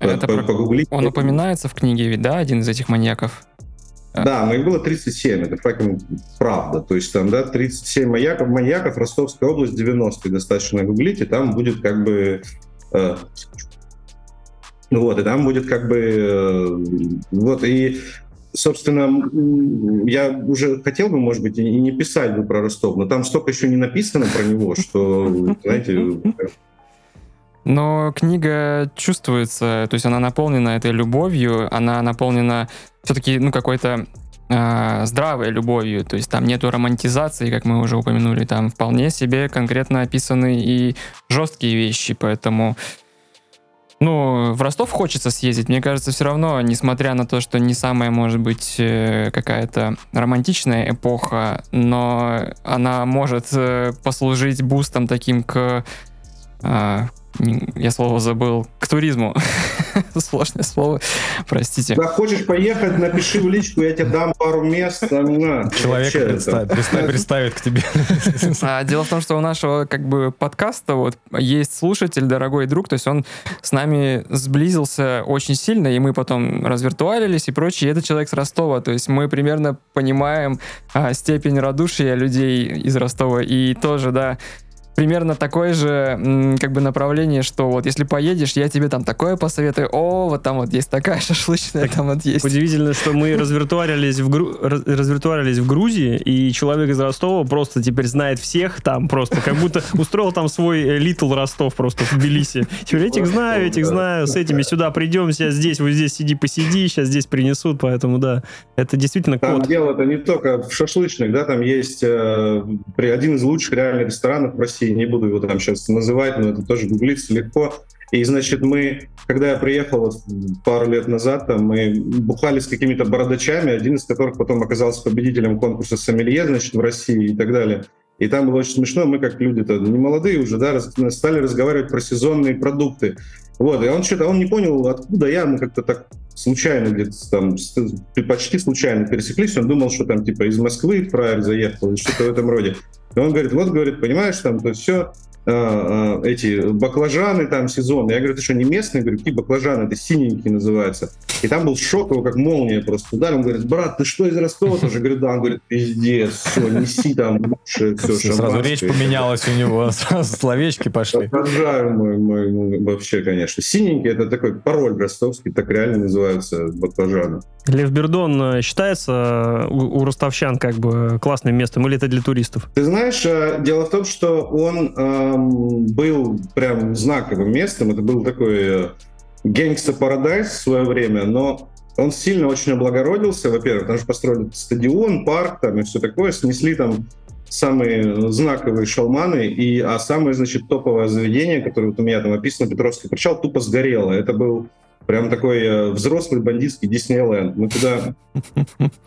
это погуглить. Он упоминается в книге ведь, да, один из этих маньяков? Да, но их было 37, это fucking правда. То есть там, да, 37 маньяков, маньяков, Ростовская область, 90 достаточно гуглите, там будет как бы Э, вот, и там будет как бы... Э, вот, и собственно, я уже хотел бы, может быть, и не писать бы про Ростов, но там столько еще не написано про него, что, знаете... Но книга чувствуется, то есть она наполнена этой любовью, она наполнена все-таки, ну, какой-то э, здравой любовью, то есть там нету романтизации, как мы уже упомянули, там вполне себе конкретно описаны и жесткие вещи, поэтому ну, в Ростов хочется съездить. Мне кажется, все равно, несмотря на то, что не самая, может быть, э, какая-то романтичная эпоха, но она может э, послужить бустом таким к а, я слово забыл, к туризму. Сложное слово, простите. Да, хочешь поехать, напиши в личку, я тебе дам пару мест. На. Человек представит к тебе. А, дело в том, что у нашего как бы подкаста вот есть слушатель, дорогой друг, то есть он с нами сблизился очень сильно, и мы потом развиртуалились и прочее. И это человек с Ростова, то есть мы примерно понимаем а, степень радушия людей из Ростова. И тоже, да, примерно такое же как бы направление, что вот если поедешь, я тебе там такое посоветую, о, вот там вот есть такая шашлычная, так там вот есть. Удивительно, что мы развиртуарились в, Гру... развиртуарились в Грузии, и человек из Ростова просто теперь знает всех там просто, как будто устроил там свой Литл Ростов просто в Тбилиси. Теперь этих знаю, этих знаю, с этими сюда придем, сейчас здесь, вот здесь сиди, посиди, сейчас здесь принесут, поэтому да, это действительно там код. дело-то не только в шашлычных, да, там есть э, один из лучших реальных ресторанов в России, России, не буду его там сейчас называть, но это тоже гуглится легко. И, значит, мы, когда я приехал вот пару лет назад, там, мы бухали с какими-то бородачами, один из которых потом оказался победителем конкурса «Сомелье», значит, в России и так далее. И там было очень смешно, мы как люди-то не молодые уже, да, стали разговаривать про сезонные продукты. Вот, и он что-то, он не понял, откуда я, мы как-то так случайно где-то там, почти случайно пересеклись, он думал, что там типа из Москвы фраер заехал или что-то в этом роде. И он говорит, вот, говорит, понимаешь, там, то все, а, а, эти баклажаны там сезон. Я говорю, ты что, не местный? Я говорю, какие баклажаны? Это синенькие называются. И там был шок, его как молния просто ударил. Он говорит, брат, ты что, из Ростова тоже? Говорю, да. Он говорит, пиздец, все, неси там лучше, все, Сразу речь поменялась у него, сразу словечки пошли. Обожаю мой, мой, мой, вообще, конечно. Синенький это такой пароль ростовский, так реально называются баклажаны. Лев Бердон э, считается у, у ростовчан как бы классным местом или это для туристов? Ты знаешь, э, дело в том, что он был прям знаковым местом. Это был такой э, Парадайз в свое время, но он сильно очень облагородился, во-первых, потому что построили стадион, парк там и все такое, снесли там самые знаковые шалманы, и, а самое, значит, топовое заведение, которое вот у меня там описано, Петровский причал, тупо сгорело. Это был Прям такой э, взрослый бандитский Диснейленд. Мы туда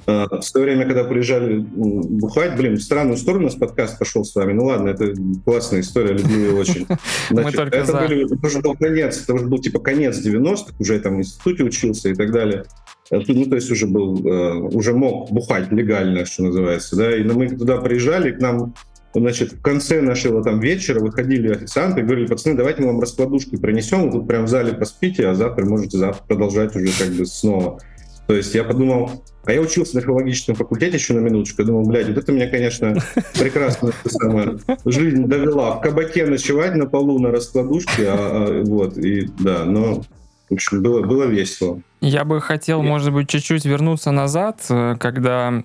э, в свое время, когда приезжали бухать, блин, в странную сторону у нас подкаст пошел с вами. Ну ладно, это классная история, люблю ее очень. Значит, это, за. были, это уже был конец, это уже был типа конец 90-х, уже я там в институте учился и так далее. Э, ну, то есть уже был, э, уже мог бухать легально, что называется, да, и мы туда приезжали, к нам Значит, в конце нашего там вечера выходили официанты и говорили, пацаны, давайте мы вам раскладушки принесем, вы тут прям в зале поспите, а завтра можете завтра продолжать уже как бы снова. То есть я подумал, а я учился на филологическом факультете еще на минуточку, я думал, блядь, вот это меня, конечно, прекрасно самое, жизнь довела. В кабаке ночевать на полу на раскладушке, а, а, вот, и да, но в общем, было, было весело. Я бы хотел, может быть, чуть-чуть вернуться назад, э, когда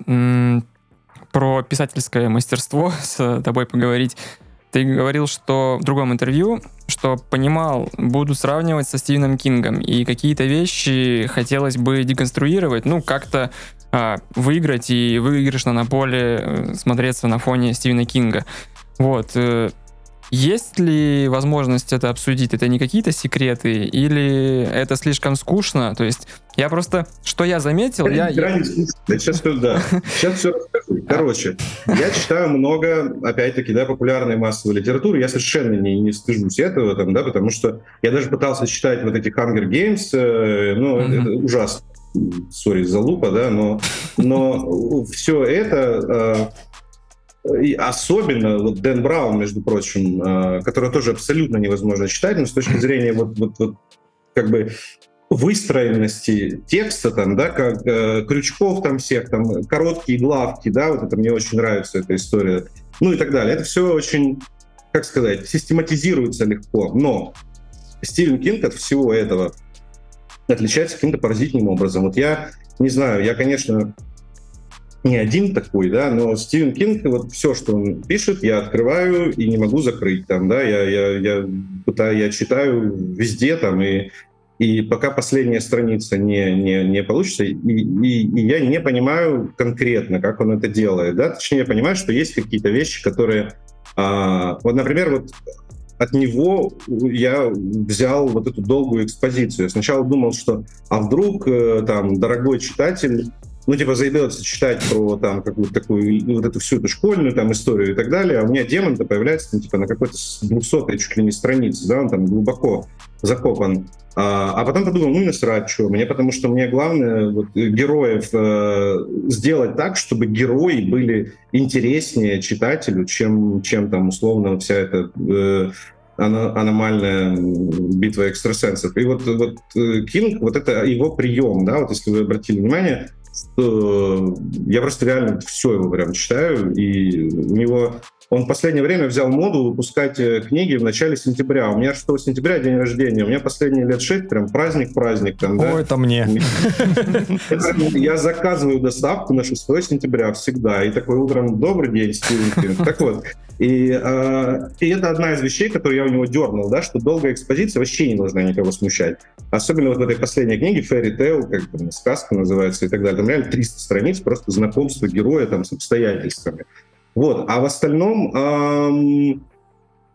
про писательское мастерство с тобой поговорить. Ты говорил, что в другом интервью, что понимал, буду сравнивать со Стивеном Кингом, и какие-то вещи хотелось бы деконструировать, ну, как-то а, выиграть и выигрышно на поле э, смотреться на фоне Стивена Кинга. Вот. Э, есть ли возможность это обсудить? Это не какие-то секреты или это слишком скучно? То есть я просто, что я заметил, я... я... Сейчас, да. Сейчас все расскажу. Короче, я читаю много, опять-таки, да, популярной массовой литературы. Я совершенно не, не стыжусь этого, там, да, потому что я даже пытался читать вот эти Hunger Games, э, ну, mm-hmm. это ужасно. Сори за лупа, да, но, но все это... И особенно вот Дэн Браун, между прочим, э, который тоже абсолютно невозможно читать, но с точки зрения вот, вот, вот как бы выстроенности текста, там, да, как э, крючков там всех, там, короткие главки, да, вот это мне очень нравится, эта история, ну и так далее. Это все очень, как сказать, систематизируется легко, но Стивен Кинг от всего этого отличается каким-то поразительным образом. Вот я не знаю, я, конечно, не один такой, да, но Стивен Кинг, вот все, что он пишет, я открываю и не могу закрыть там, да, я, я, я, пытаю, я читаю везде там, и, и пока последняя страница не, не, не получится, и, и, и я не понимаю конкретно, как он это делает, да, точнее, я понимаю, что есть какие-то вещи, которые, а, вот, например, вот от него я взял вот эту долгую экспозицию. Я сначала думал, что а вдруг э, там дорогой читатель ну, типа, заебется читать про там какую-то такую, ну, вот эту всю эту школьную там историю и так далее, а у меня демон-то появляется, ну, типа, на какой-то 200 чуть ли не странице, да, он там глубоко закопан. А, а потом подумал, ну, насрать, что мне, потому что мне главное вот, героев э, сделать так, чтобы герои были интереснее читателю, чем, чем там, условно, вся эта э, аномальная битва экстрасенсов. И вот, вот э, Кинг, вот это его прием, да, вот если вы обратили внимание, я просто реально все его прям читаю, и у него он в последнее время взял моду выпускать э, книги в начале сентября. У меня 6 сентября день рождения. У меня последние лет 6 прям праздник-праздник. Там, О, да? это мне. Я заказываю доставку на 6 сентября всегда. И такой утром добрый день, Стивен Так вот, и, э, и это одна из вещей, которую я у него дернул, да, что долгая экспозиция вообще не должна никого смущать. Особенно вот в этой последней книге Fairy Tale, как там, сказка называется и так далее. Там реально 300 страниц просто знакомства героя там с обстоятельствами. Вот. А в остальном... Эм...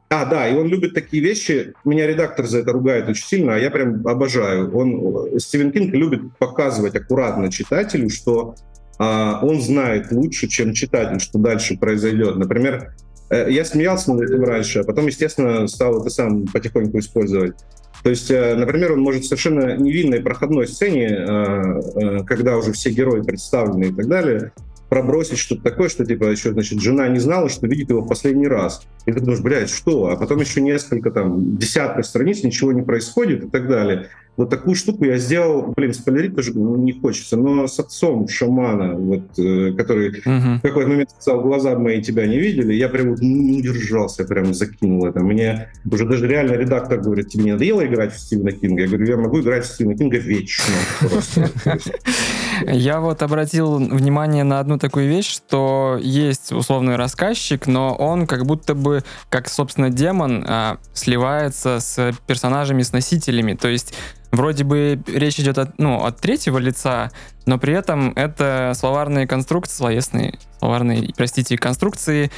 А, да, и он любит такие вещи. Меня редактор за это ругает очень сильно, а я прям обожаю. Он, Стивен Кинг любит показывать аккуратно читателю, что э, он знает лучше, чем читатель, что дальше произойдет. Например, э, я смеялся над этим раньше, а потом, естественно, стал это сам потихоньку использовать. То есть, э, например, он может в совершенно невинной проходной сцене, э, э, когда уже все герои представлены и так далее, пробросить что-то такое, что типа еще, значит, жена не знала, что видит его в последний раз. И ты думаешь, блядь, что? А потом еще несколько там десятков страниц, ничего не происходит и так далее. Вот такую штуку я сделал, блин, спойлерить тоже не хочется, но с отцом шамана, вот, э, который uh-huh. в какой-то момент сказал, глаза мои тебя не видели, я прям вот не удержался, прям закинул это. Мне уже даже реально редактор говорит, тебе не надоело играть в Стивена Кинга? Я говорю, я могу играть в Стивена Кинга вечно. Я вот обратил внимание на одну такую вещь, что есть условный рассказчик, но он как будто бы, как, собственно, демон, а, сливается с персонажами, с носителями. То есть Вроде бы речь идет от, ну, от третьего лица, но при этом это словарные конструкции, словесные, словарные, простите, конструкции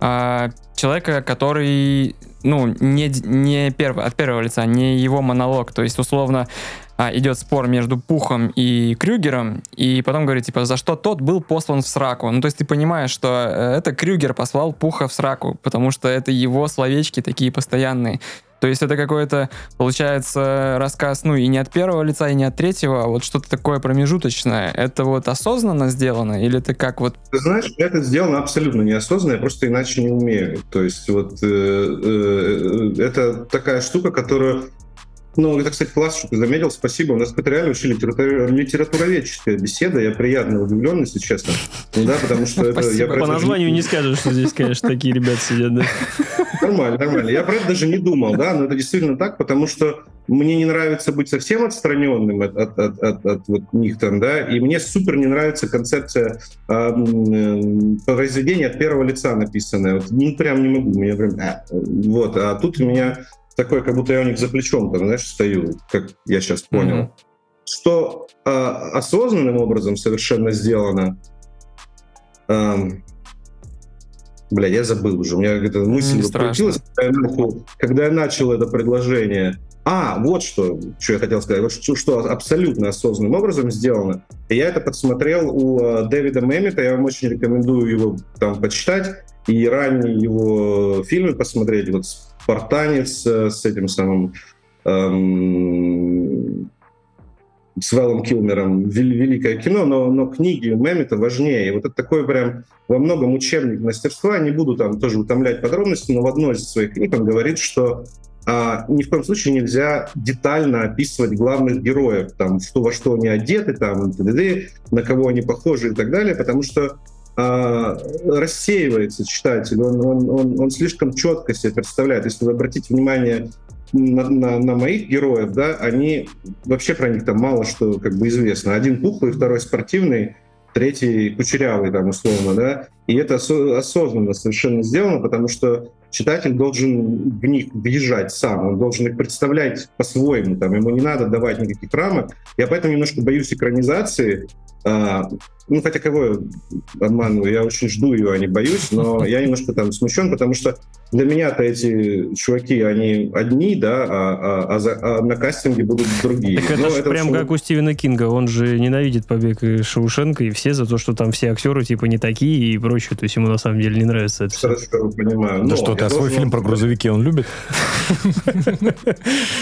э, человека, который, ну, не, не перв, от первого лица, не его монолог. То есть, условно, а, идет спор между Пухом и Крюгером, и потом говорит, типа, за что тот был послан в сраку. Ну, то есть ты понимаешь, что э, это Крюгер послал Пуха в сраку, потому что это его словечки такие постоянные. То есть это какой-то, получается, рассказ, ну, и не от первого лица, и не от третьего, а вот что-то такое промежуточное. Это вот осознанно сделано, или это как вот... Ты знаешь, это сделано абсолютно неосознанно, я просто иначе не умею. То есть вот э, э, э это такая штука, которую ну, это, кстати, класс, что ты заметил. Спасибо. У нас какая-то реально вообще литература, литературоведческая беседа. Я приятно удивлен, если честно. Ну, да, потому что это... Я По названию не скажешь, что здесь, конечно, такие ребята сидят, да? Нормально, нормально. Я про это даже не думал, да, но это действительно так, потому что мне не нравится быть совсем отстраненным от, от, от, от, от вот них там, да, и мне супер не нравится концепция э, произведения от первого лица написанная. Вот, ну, прям не могу, мне прям... Э, вот, а тут у меня такой, как будто я у них за плечом, там, знаешь, стою, как я сейчас понял. Mm-hmm. Что э, осознанным образом совершенно сделано, э, бля, я забыл уже, у меня эта мысль крутилась, когда я, начал, когда я начал это предложение. А, вот что, что я хотел сказать, вот что, что абсолютно осознанным образом сделано. И я это подсмотрел у э, Дэвида Мэммита, я вам очень рекомендую его там почитать, и ранние его фильмы посмотреть, вот «Спартанец» э, с этим самым эм, с Вэллом Килмером великое кино, но, но книги Мэммита важнее. И вот это такой прям во многом учебник мастерства. Не буду там тоже утомлять подробности, но в одной из своих книг он говорит, что а, ни в коем случае нельзя детально описывать главных героев, там, что во что они одеты, там, на кого они похожи и так далее, потому что рассеивается читатель, он, он, он, он слишком четко себе представляет. Если вы обратите внимание на, на, на моих героев, да, они вообще про них там мало что как бы известно. Один пухлый, второй спортивный, третий кучерявый там условно, да, и это осознанно совершенно сделано, потому что читатель должен в них въезжать сам, он должен их представлять по-своему, там, ему не надо давать никаких рамок. Я поэтому немножко боюсь экранизации, а, ну, хотя кого я обманываю, я очень жду ее, а не боюсь, но я немножко там смущен, потому что для меня-то эти чуваки, они одни, да, а, а, а, за, а на кастинге будут другие. Так это, Но же это прям очень- как у Стивена Кинга, он же ненавидит побег из Шоушенка, и все за то, что там все актеры типа не такие и прочее, то есть ему на самом деле не нравится это. Хорошо, понимаю. Да Но что ты, а свой должен фильм про грузовики он любит?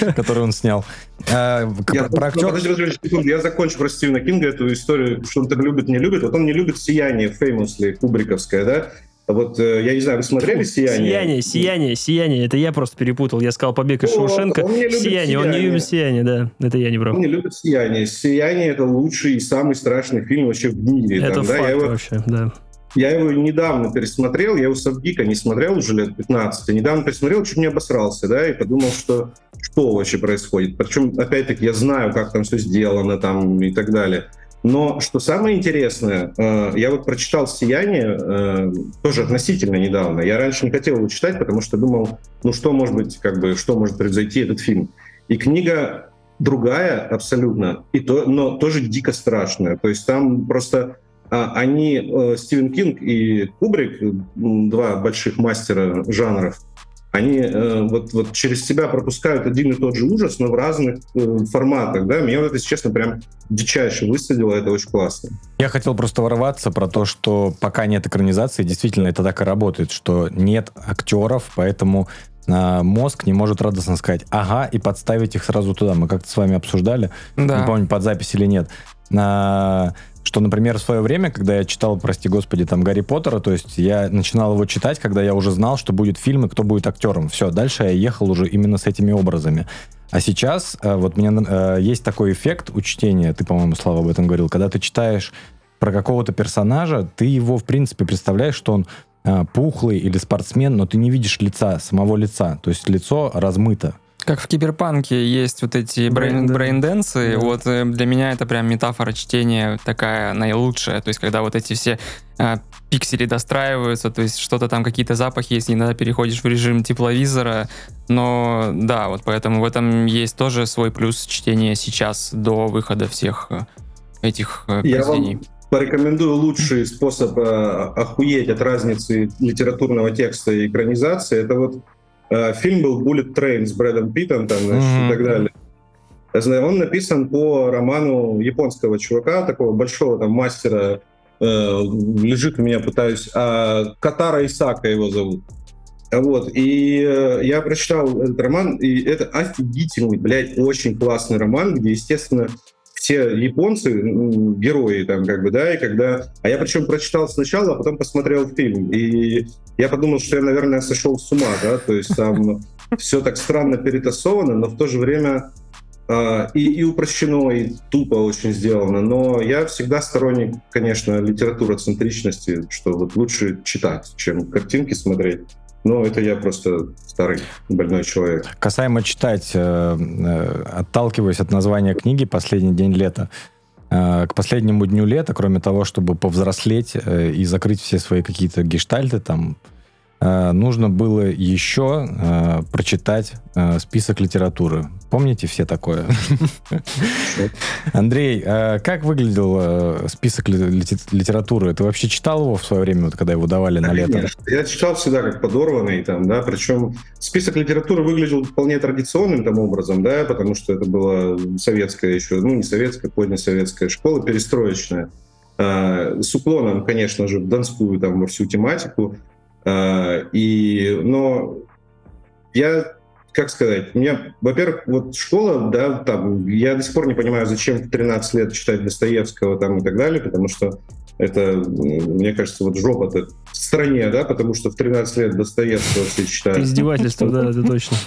Который он снял. А, Я, закончу про Стивена Кинга эту историю, что он там любит, не любит. Вот он не любит «Сияние» Феймусли, Кубриковское, да? Вот, э, я не знаю, вы смотрели «Сияние»? Сияние, сияние, сияние. Это я просто перепутал. Я сказал побег из Шоушенка. он не любит Сияние, он не «Сияние». любит сияние, да. Это я не брал. Он не любит «Сияние». «Сияние» — это лучший и самый страшный фильм вообще в мире. Это там, да? факт я, его, вообще, да. я его недавно пересмотрел, я его Сабгика не смотрел уже лет 15, а недавно пересмотрел, чуть не обосрался, да, и подумал, что что вообще происходит. Причем, опять-таки, я знаю, как там все сделано там и так далее. Но что самое интересное, э, я вот прочитал «Сияние» э, тоже относительно недавно. Я раньше не хотел его читать, потому что думал, ну что может быть, как бы, что может произойти этот фильм. И книга другая абсолютно, и то, но тоже дико страшная. То есть там просто а, они, э, Стивен Кинг и Кубрик, два больших мастера жанров, они э, вот, вот через себя пропускают один и тот же ужас, но в разных э, форматах. Да? Меня вот это, если честно, прям дичайше высадило, это очень классно. Я хотел просто ворваться про то, что пока нет экранизации, действительно это так и работает, что нет актеров, поэтому а, мозг не может радостно сказать «ага» и подставить их сразу туда. Мы как-то с вами обсуждали, Да. не помню, под запись или нет, а, что, например, в свое время, когда я читал, прости господи, там, Гарри Поттера, то есть я начинал его читать, когда я уже знал, что будет фильм и кто будет актером. Все, дальше я ехал уже именно с этими образами. А сейчас э, вот мне э, есть такой эффект у чтения, ты, по-моему, Слава об этом говорил, когда ты читаешь про какого-то персонажа, ты его, в принципе, представляешь, что он э, пухлый или спортсмен, но ты не видишь лица, самого лица. То есть лицо размыто. Как в Киберпанке есть вот эти brain- Brain- brain dance ы, Да. вот э, для меня это прям метафора чтения такая наилучшая. То есть, когда вот эти все а, пиксели достраиваются, то есть что-то там, какие-то запахи есть, иногда переходишь в режим тепловизора. Но да, вот поэтому в этом есть тоже свой плюс чтения сейчас до выхода всех э, этих э, Я произведений. вам порекомендую лучший способ э, охуеть от разницы литературного текста и экранизации. Это вот э, фильм был «Bullet Train» с Брэдом Питтом там, значит, Мгм. и так далее. Он написан по роману японского чувака, такого большого там мастера, э, лежит у меня, пытаюсь, а, Катара Исака его зовут. Вот, и э, я прочитал этот роман, и это офигительный, блядь, очень классный роман, где, естественно, все японцы, герои там как бы, да, и когда... А я причем прочитал сначала, а потом посмотрел фильм, и я подумал, что я, наверное, сошел с ума, да, то есть там все так странно перетасовано, но в то же время а, и, и упрощено, и тупо очень сделано. Но я всегда сторонник, конечно, литературоцентричности, что вот лучше читать, чем картинки смотреть. Но это я просто старый больной человек. Касаемо читать, э, э, отталкиваясь от названия книги «Последний день лета», э, к последнему дню лета, кроме того, чтобы повзрослеть и закрыть все свои какие-то гештальты, там, нужно было еще э, прочитать э, список литературы. Помните все такое? Андрей, э, как выглядел э, список литературы? Ты вообще читал его в свое время, вот, когда его давали на лето? Я читал всегда как подорванный, там, да, причем список литературы выглядел вполне традиционным там образом, да, потому что это была советская еще, ну, не советская, позднесоветская школа, перестроечная, с уклоном, конечно же, в донскую там во всю тематику, и, но я как сказать, у меня, во-первых, вот школа, да, там, я до сих пор не понимаю, зачем в 13 лет читать Достоевского там и так далее, потому что это, мне кажется, вот жопа-то в стране, да, потому что в 13 лет Достоевского все читают. издевательство, да, это точно.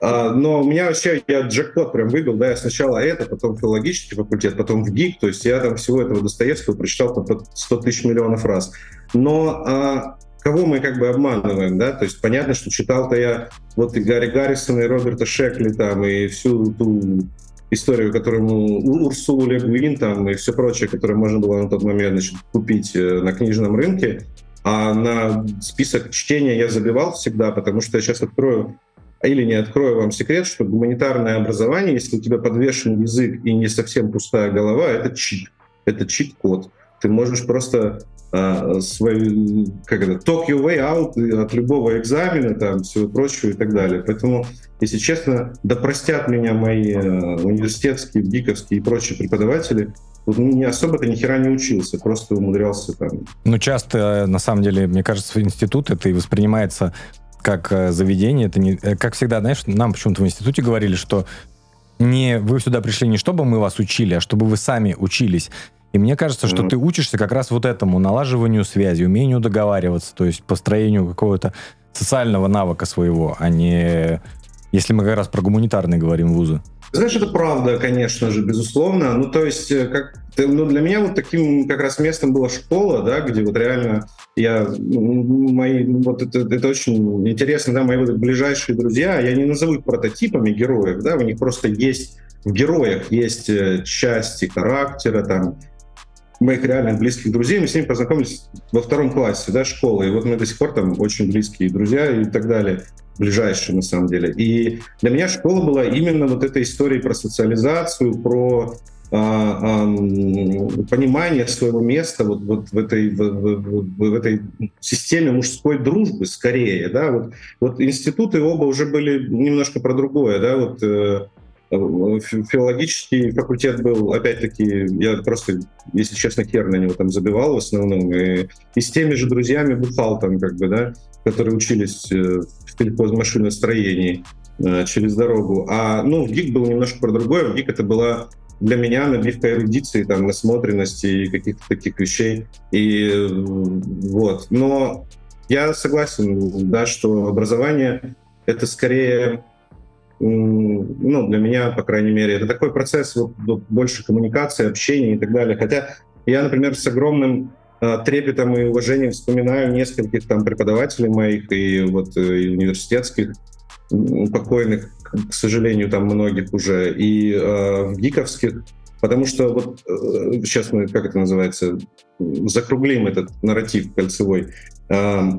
А, но у меня вообще, я джекпот прям выбил, да, я сначала это, потом филологический факультет, потом в ГИК, то есть я там всего этого Достоевского прочитал по 100 тысяч миллионов раз. Но а, кого мы как бы обманываем, да? То есть понятно, что читал-то я вот и Гарри Гаррисона, и Роберта Шекли там, и всю ту историю, которую Урсулу Легвин там и все прочее, которое можно было на тот момент значит, купить э, на книжном рынке. А на список чтения я забивал всегда, потому что я сейчас открою или не открою вам секрет, что гуманитарное образование, если у тебя подвешен язык и не совсем пустая голова, это чит. Это чит-код. Ты можешь просто а, свой, как это, talk your way out от любого экзамена, там, всего прочего и так далее. Поэтому, если честно, да простят меня мои э, университетские, гиковские и прочие преподаватели, вот не особо-то ни хера не учился, просто умудрялся там. Ну, часто, на самом деле, мне кажется, институт это и воспринимается как э, заведение. Это не, э, как всегда, знаешь, нам почему-то в институте говорили, что не вы сюда пришли не чтобы мы вас учили, а чтобы вы сами учились. И мне кажется, что mm-hmm. ты учишься как раз вот этому налаживанию связи, умению договариваться, то есть построению какого-то социального навыка своего, а не если мы как раз про гуманитарные говорим вузы. Знаешь, это правда, конечно же, безусловно. Ну, то есть, э, как, ну, для меня вот таким как раз местом была школа, да, где вот реально я, мои, вот это, это очень интересно, да, мои вот ближайшие друзья, я не назову их прототипами героев, да, у них просто есть, в героях есть э, части характера, там, моих реальных близких друзей, мы с ними познакомились во втором классе, да, школы, и вот мы до сих пор там очень близкие друзья и так далее ближайшие на самом деле. И для меня школа была именно вот этой историей про социализацию, про а, а, понимание своего места вот, вот в, этой, в, в, в этой системе мужской дружбы скорее. Да? Вот, вот институты оба уже были немножко про другое. Да? Вот, э, филологический факультет был, опять-таки, я просто, если честно, хер на него там забивал в основном, и, и с теми же друзьями бухал там, как бы, да, которые учились э, в сельхозмашиностроении э, через дорогу. А, ну, в ГИК был немножко про другое. В ГИК это была для меня набивка эрудиции, там, насмотренности и каких-то таких вещей. И э, вот. Но я согласен, да, что образование — это скорее ну, для меня, по крайней мере, это такой процесс вот, больше коммуникации, общения и так далее. Хотя я, например, с огромным э, трепетом и уважением вспоминаю нескольких там преподавателей моих и вот э, и университетских покойных, к сожалению, там многих уже, и э, в гиковских, потому что вот э, сейчас мы, как это называется, закруглим этот нарратив кольцевой. Э,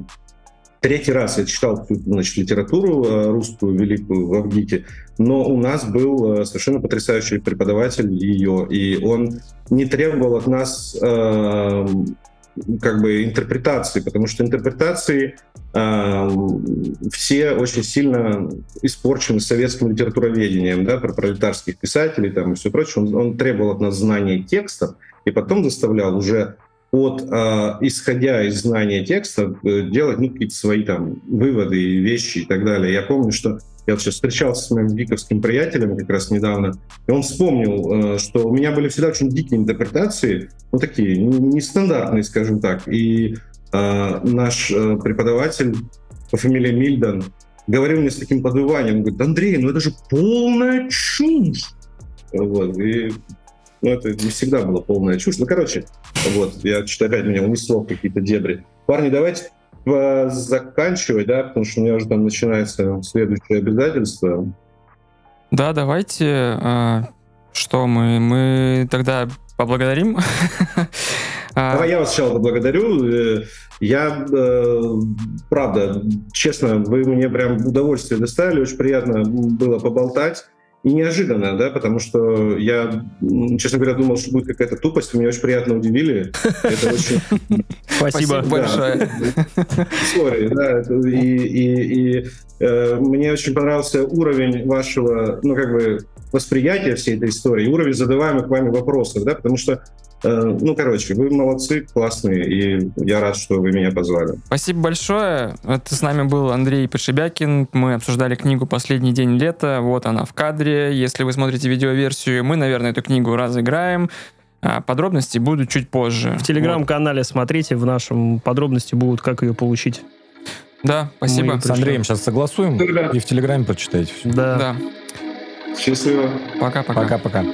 Третий раз я читал значит, литературу э, русскую великую в Авгике, но у нас был э, совершенно потрясающий преподаватель ее, и он не требовал от нас э, как бы интерпретации, потому что интерпретации э, все очень сильно испорчены советским литературоведением, да, про пролетарских писателей там и все прочее. Он, он требовал от нас знания текстов и потом заставлял уже от, э, исходя из знания текста, э, делать ну, какие-то свои там выводы и вещи и так далее. Я помню, что я вот сейчас встречался с моим гиковским приятелем как раз недавно, и он вспомнил, э, что у меня были всегда очень дикие интерпретации, ну такие, нестандартные, скажем так. И э, наш э, преподаватель по фамилии Мильдан говорил мне с таким подвыванием, он говорит, Андрей, ну это же полная чушь. Вот, и ну, это не всегда была полная чушь. Ну, короче, вот, я что-то опять меня унесло в какие-то дебри. Парни, давайте заканчивать, да, потому что у меня уже там начинается следующее обязательство. Да, давайте. А, что мы? Мы тогда поблагодарим. А, Давай я вас сначала поблагодарю. Э, я, э, правда, честно, вы мне прям удовольствие доставили, очень приятно было поболтать и неожиданно, да, потому что я, честно говоря, думал, что будет какая-то тупость, вы меня очень приятно удивили. Это очень... Спасибо большое. Сори, да, и э, мне очень понравился уровень вашего, ну, как бы, восприятия всей этой истории, уровень задаваемых вами вопросов, да, потому что ну, короче, вы молодцы, классные, и я рад, что вы меня позвали. Спасибо большое. Это с нами был Андрей Подшибякин. Мы обсуждали книгу «Последний день лета». Вот она в кадре. Если вы смотрите видеоверсию, мы, наверное, эту книгу разыграем. А подробности будут чуть позже. В телеграм-канале вот. смотрите, в нашем подробности будут, как ее получить. Да, спасибо. Мы с Андреем сейчас согласуем да. и в телеграме прочитаете все. Да. да. Счастливо. Пока-пока. Пока-пока.